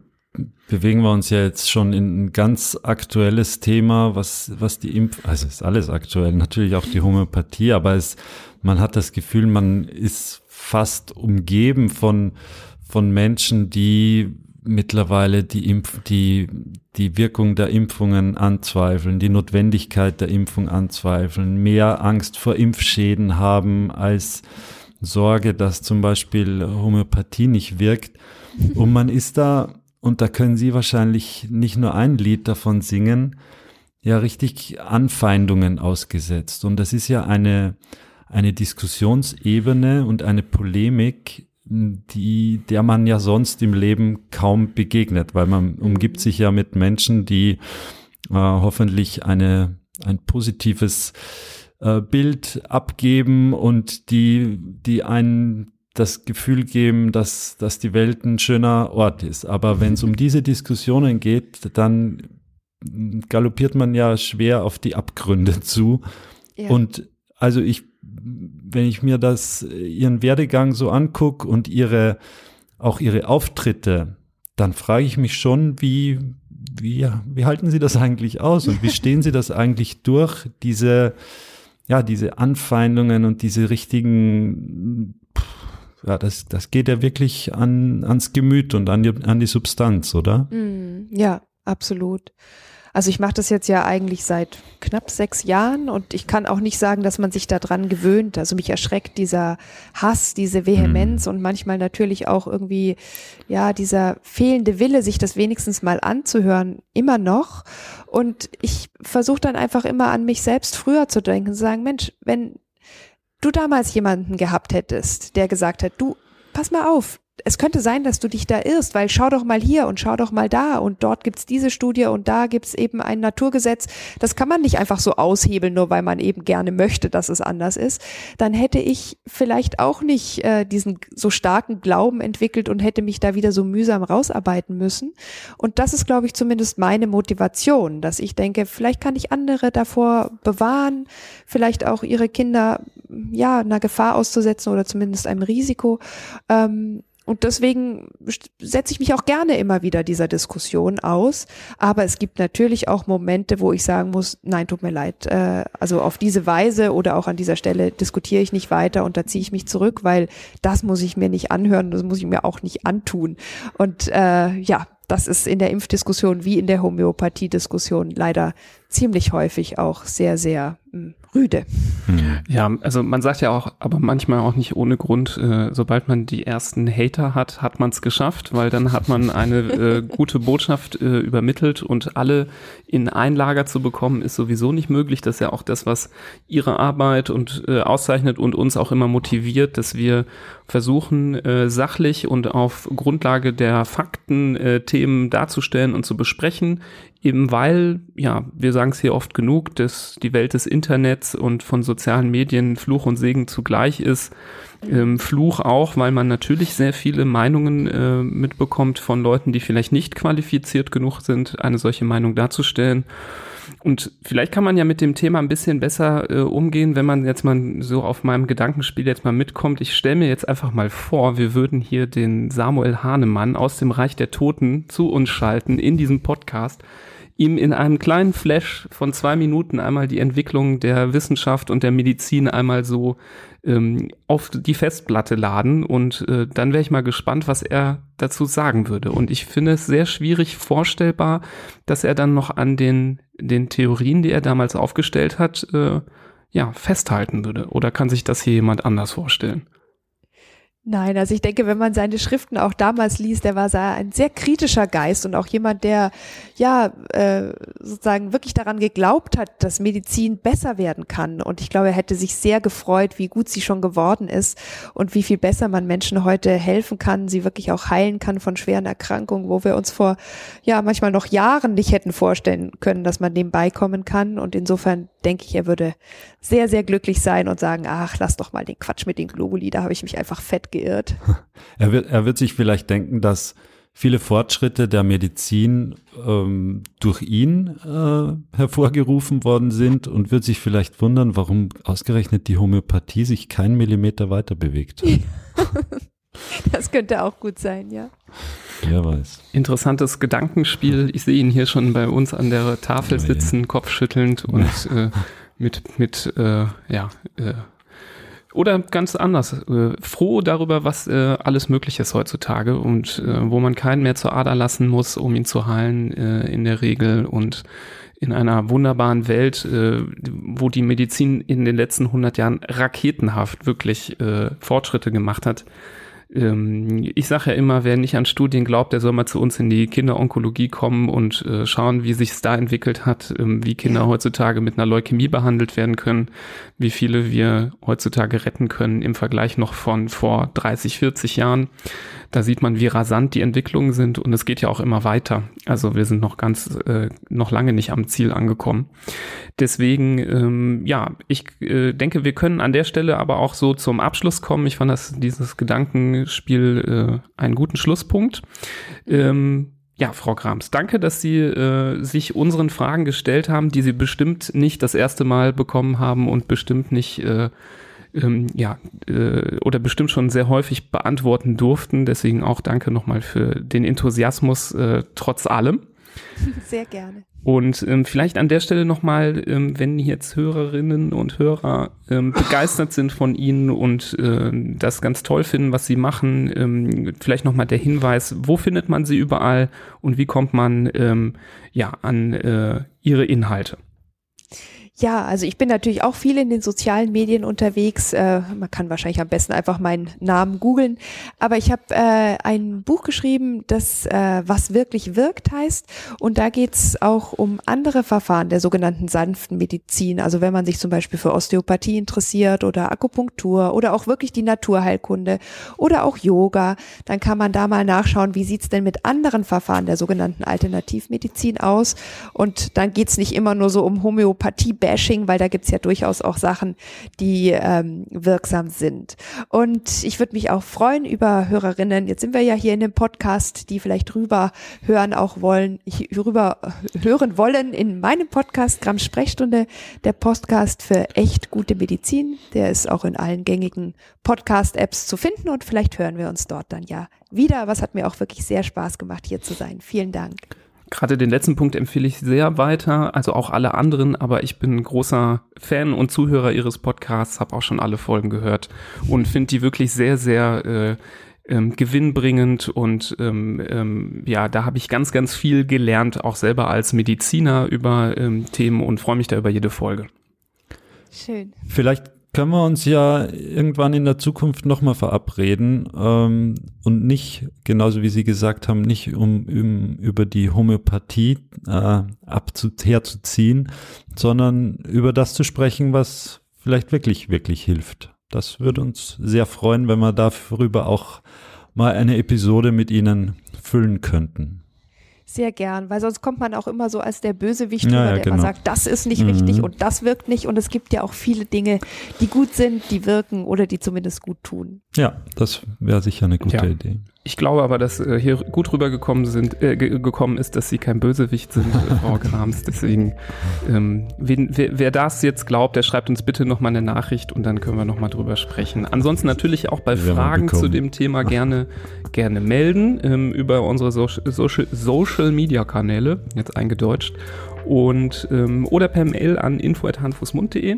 bewegen wir uns ja jetzt schon in ein ganz aktuelles Thema, was, was die Impf, also ist alles aktuell, natürlich auch die Homöopathie, aber es, man hat das Gefühl, man ist fast umgeben von, von Menschen, die mittlerweile die Impf, die, die Wirkung der Impfungen anzweifeln, die Notwendigkeit der Impfung anzweifeln, mehr Angst vor Impfschäden haben als Sorge, dass zum Beispiel Homöopathie nicht wirkt. Und man ist da und da können Sie wahrscheinlich nicht nur ein Lied davon singen, ja richtig Anfeindungen ausgesetzt. Und das ist ja eine, eine Diskussionsebene und eine Polemik, die, der man ja sonst im Leben kaum begegnet, weil man umgibt sich ja mit Menschen, die äh, hoffentlich eine, ein positives äh, Bild abgeben und die, die einen das Gefühl geben, dass, dass die Welt ein schöner Ort ist. Aber wenn es um diese Diskussionen geht, dann galoppiert man ja schwer auf die Abgründe zu. Ja. Und also ich, wenn ich mir das, ihren Werdegang so angucke und ihre, auch ihre Auftritte, dann frage ich mich schon, wie, wie, wie halten Sie das eigentlich aus und wie stehen Sie das eigentlich durch, diese, ja, diese Anfeindungen und diese richtigen ja, das, das geht ja wirklich an, ans Gemüt und an die, an die Substanz, oder? Mm, ja, absolut. Also ich mache das jetzt ja eigentlich seit knapp sechs Jahren und ich kann auch nicht sagen, dass man sich daran gewöhnt. Also mich erschreckt dieser Hass, diese Vehemenz mm. und manchmal natürlich auch irgendwie, ja, dieser fehlende Wille, sich das wenigstens mal anzuhören, immer noch. Und ich versuche dann einfach immer an mich selbst früher zu denken, zu sagen, Mensch, wenn du damals jemanden gehabt hättest, der gesagt hat, du, pass mal auf, es könnte sein, dass du dich da irrst, weil schau doch mal hier und schau doch mal da und dort gibt's diese Studie und da gibt's eben ein Naturgesetz. Das kann man nicht einfach so aushebeln, nur weil man eben gerne möchte, dass es anders ist. Dann hätte ich vielleicht auch nicht äh, diesen so starken Glauben entwickelt und hätte mich da wieder so mühsam rausarbeiten müssen. Und das ist, glaube ich, zumindest meine Motivation, dass ich denke, vielleicht kann ich andere davor bewahren, vielleicht auch ihre Kinder ja einer Gefahr auszusetzen oder zumindest einem Risiko. Ähm, und deswegen setze ich mich auch gerne immer wieder dieser Diskussion aus. Aber es gibt natürlich auch Momente, wo ich sagen muss, nein, tut mir leid. Äh, also auf diese Weise oder auch an dieser Stelle diskutiere ich nicht weiter und da ziehe ich mich zurück, weil das muss ich mir nicht anhören, das muss ich mir auch nicht antun. Und äh, ja, das ist in der Impfdiskussion wie in der Homöopathie-Diskussion leider ziemlich häufig auch sehr, sehr mh, hm, rüde. Ja, also man sagt ja auch, aber manchmal auch nicht ohne Grund, äh, sobald man die ersten Hater hat, hat man es geschafft, weil dann hat man eine äh, gute Botschaft äh, übermittelt und alle in ein Lager zu bekommen, ist sowieso nicht möglich. Das ist ja auch das, was ihre Arbeit und äh, auszeichnet und uns auch immer motiviert, dass wir versuchen, äh, sachlich und auf Grundlage der Fakten äh, Themen darzustellen und zu besprechen, eben weil, ja, wir sagen es hier oft genug, dass die Welt des Internets und von sozialen Medien Fluch und Segen zugleich ist. Ähm, Fluch auch, weil man natürlich sehr viele Meinungen äh, mitbekommt von Leuten, die vielleicht nicht qualifiziert genug sind, eine solche Meinung darzustellen. Und vielleicht kann man ja mit dem Thema ein bisschen besser äh, umgehen, wenn man jetzt mal so auf meinem Gedankenspiel jetzt mal mitkommt. Ich stelle mir jetzt einfach mal vor, wir würden hier den Samuel Hahnemann aus dem Reich der Toten zu uns schalten in diesem Podcast ihm in einem kleinen Flash von zwei Minuten einmal die Entwicklung der Wissenschaft und der Medizin einmal so ähm, auf die Festplatte laden und äh, dann wäre ich mal gespannt, was er dazu sagen würde. Und ich finde es sehr schwierig vorstellbar, dass er dann noch an den, den Theorien, die er damals aufgestellt hat, äh, ja, festhalten würde. Oder kann sich das hier jemand anders vorstellen? Nein, also ich denke, wenn man seine Schriften auch damals liest, der war ein sehr kritischer Geist und auch jemand, der ja äh, sozusagen wirklich daran geglaubt hat, dass Medizin besser werden kann. Und ich glaube, er hätte sich sehr gefreut, wie gut sie schon geworden ist und wie viel besser man Menschen heute helfen kann, sie wirklich auch heilen kann von schweren Erkrankungen, wo wir uns vor ja manchmal noch Jahren nicht hätten vorstellen können, dass man dem beikommen kann. Und insofern denke ich, er würde sehr, sehr glücklich sein und sagen, ach, lass doch mal den Quatsch mit den Globuli, da habe ich mich einfach fett geirrt. Er wird, er wird sich vielleicht denken, dass viele Fortschritte der Medizin ähm, durch ihn äh, hervorgerufen worden sind und wird sich vielleicht wundern, warum ausgerechnet die Homöopathie sich keinen Millimeter weiter bewegt hat. das könnte auch gut sein, ja. Wer weiß. Interessantes Gedankenspiel. Ich sehe ihn hier schon bei uns an der Tafel sitzen, kopfschüttelnd und äh, mit, mit äh, ja, äh, oder ganz anders, äh, froh darüber, was äh, alles möglich ist heutzutage und äh, wo man keinen mehr zur Ader lassen muss, um ihn zu heilen äh, in der Regel und in einer wunderbaren Welt, äh, wo die Medizin in den letzten 100 Jahren raketenhaft wirklich äh, Fortschritte gemacht hat, ähm, ich sage ja immer, wer nicht an Studien glaubt, der soll mal zu uns in die Kinderonkologie kommen und äh, schauen, wie sich es da entwickelt hat, ähm, wie Kinder heutzutage mit einer Leukämie behandelt werden können, wie viele wir heutzutage retten können im Vergleich noch von vor 30, 40 Jahren. Da sieht man, wie rasant die Entwicklungen sind und es geht ja auch immer weiter. Also wir sind noch ganz, äh, noch lange nicht am Ziel angekommen. Deswegen, ähm, ja, ich äh, denke, wir können an der Stelle aber auch so zum Abschluss kommen. Ich fand das, dieses Gedankenspiel äh, einen guten Schlusspunkt. Ähm, ja, Frau Grams, danke, dass Sie äh, sich unseren Fragen gestellt haben, die Sie bestimmt nicht das erste Mal bekommen haben und bestimmt nicht äh, ähm, ja, äh, oder bestimmt schon sehr häufig beantworten durften. Deswegen auch danke nochmal für den Enthusiasmus äh, trotz allem. Sehr gerne. Und ähm, vielleicht an der Stelle nochmal, ähm, wenn jetzt Hörerinnen und Hörer ähm, begeistert sind von Ihnen und äh, das ganz toll finden, was Sie machen, ähm, vielleicht nochmal der Hinweis, wo findet man Sie überall und wie kommt man ähm, ja an äh, Ihre Inhalte? Ja, also ich bin natürlich auch viel in den sozialen Medien unterwegs. Äh, man kann wahrscheinlich am besten einfach meinen Namen googeln. Aber ich habe äh, ein Buch geschrieben, das äh, Was wirklich wirkt heißt. Und da geht's auch um andere Verfahren der sogenannten sanften Medizin. Also wenn man sich zum Beispiel für Osteopathie interessiert oder Akupunktur oder auch wirklich die Naturheilkunde oder auch Yoga, dann kann man da mal nachschauen, wie sieht's denn mit anderen Verfahren der sogenannten Alternativmedizin aus. Und dann geht's nicht immer nur so um Homöopathie Bashing, weil da gibt's ja durchaus auch Sachen, die ähm, wirksam sind. Und ich würde mich auch freuen über Hörerinnen. Jetzt sind wir ja hier in dem Podcast, die vielleicht rüber hören auch wollen, rüber hören wollen in meinem Podcast Gramm Sprechstunde, der Podcast für echt gute Medizin. Der ist auch in allen gängigen Podcast-Apps zu finden und vielleicht hören wir uns dort dann ja wieder. Was hat mir auch wirklich sehr Spaß gemacht, hier zu sein. Vielen Dank. Gerade den letzten Punkt empfehle ich sehr weiter, also auch alle anderen, aber ich bin großer Fan und Zuhörer Ihres Podcasts, habe auch schon alle Folgen gehört und finde die wirklich sehr, sehr äh, ähm, gewinnbringend und ähm, ähm, ja, da habe ich ganz, ganz viel gelernt, auch selber als Mediziner über ähm, Themen und freue mich da über jede Folge. Schön. Vielleicht können wir uns ja irgendwann in der Zukunft nochmal verabreden ähm, und nicht, genauso wie Sie gesagt haben, nicht um, um über die Homöopathie äh, abzu herzuziehen, sondern über das zu sprechen, was vielleicht wirklich, wirklich hilft. Das würde uns sehr freuen, wenn wir darüber auch mal eine Episode mit Ihnen füllen könnten. Sehr gern, weil sonst kommt man auch immer so als der Bösewicht ja, rüber, der genau. immer sagt, das ist nicht mhm. richtig und das wirkt nicht. Und es gibt ja auch viele Dinge, die gut sind, die wirken oder die zumindest gut tun. Ja, das wäre sicher eine gute ja. Idee. Ich glaube aber, dass äh, hier gut rübergekommen sind, äh, gekommen ist, dass sie kein Bösewicht sind, äh, Frau Grams. Deswegen, ähm, wen, wer, wer, das jetzt glaubt, der schreibt uns bitte nochmal eine Nachricht und dann können wir nochmal drüber sprechen. Ansonsten natürlich auch bei Fragen zu dem Thema gerne, gerne melden ähm, über unsere Social, Social, Social Media Kanäle, jetzt eingedeutscht, und ähm, oder per Mail an info.handfußmund.de.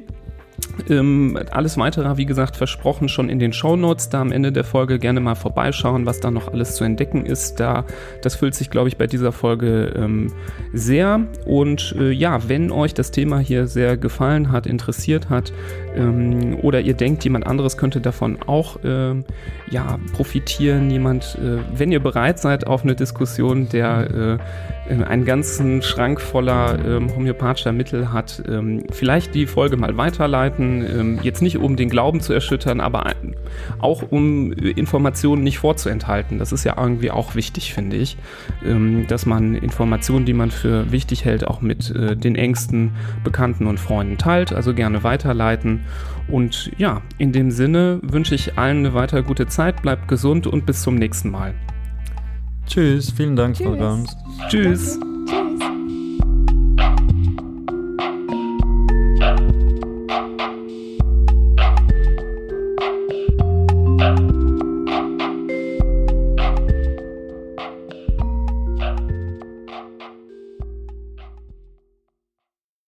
Ähm, alles weitere, wie gesagt, versprochen schon in den Show Notes. Da am Ende der Folge gerne mal vorbeischauen, was da noch alles zu entdecken ist. Da, das füllt sich, glaube ich, bei dieser Folge ähm, sehr. Und äh, ja, wenn euch das Thema hier sehr gefallen hat, interessiert hat, ähm, oder ihr denkt, jemand anderes könnte davon auch ähm, ja, profitieren, jemand, äh, wenn ihr bereit seid auf eine Diskussion, der äh, einen ganzen Schrank voller ähm, homöopathischer Mittel hat, ähm, vielleicht die Folge mal weiterleiten, ähm, jetzt nicht um den Glauben zu erschüttern, aber auch um Informationen nicht vorzuenthalten. Das ist ja irgendwie auch wichtig, finde ich, ähm, dass man Informationen, die man für wichtig hält, auch mit äh, den engsten Bekannten und Freunden teilt, also gerne weiterleiten. Und ja, in dem Sinne wünsche ich allen eine weiter gute Zeit, bleibt gesund und bis zum nächsten Mal. Tschüss, vielen Dank, Frau Grams. Tschüss.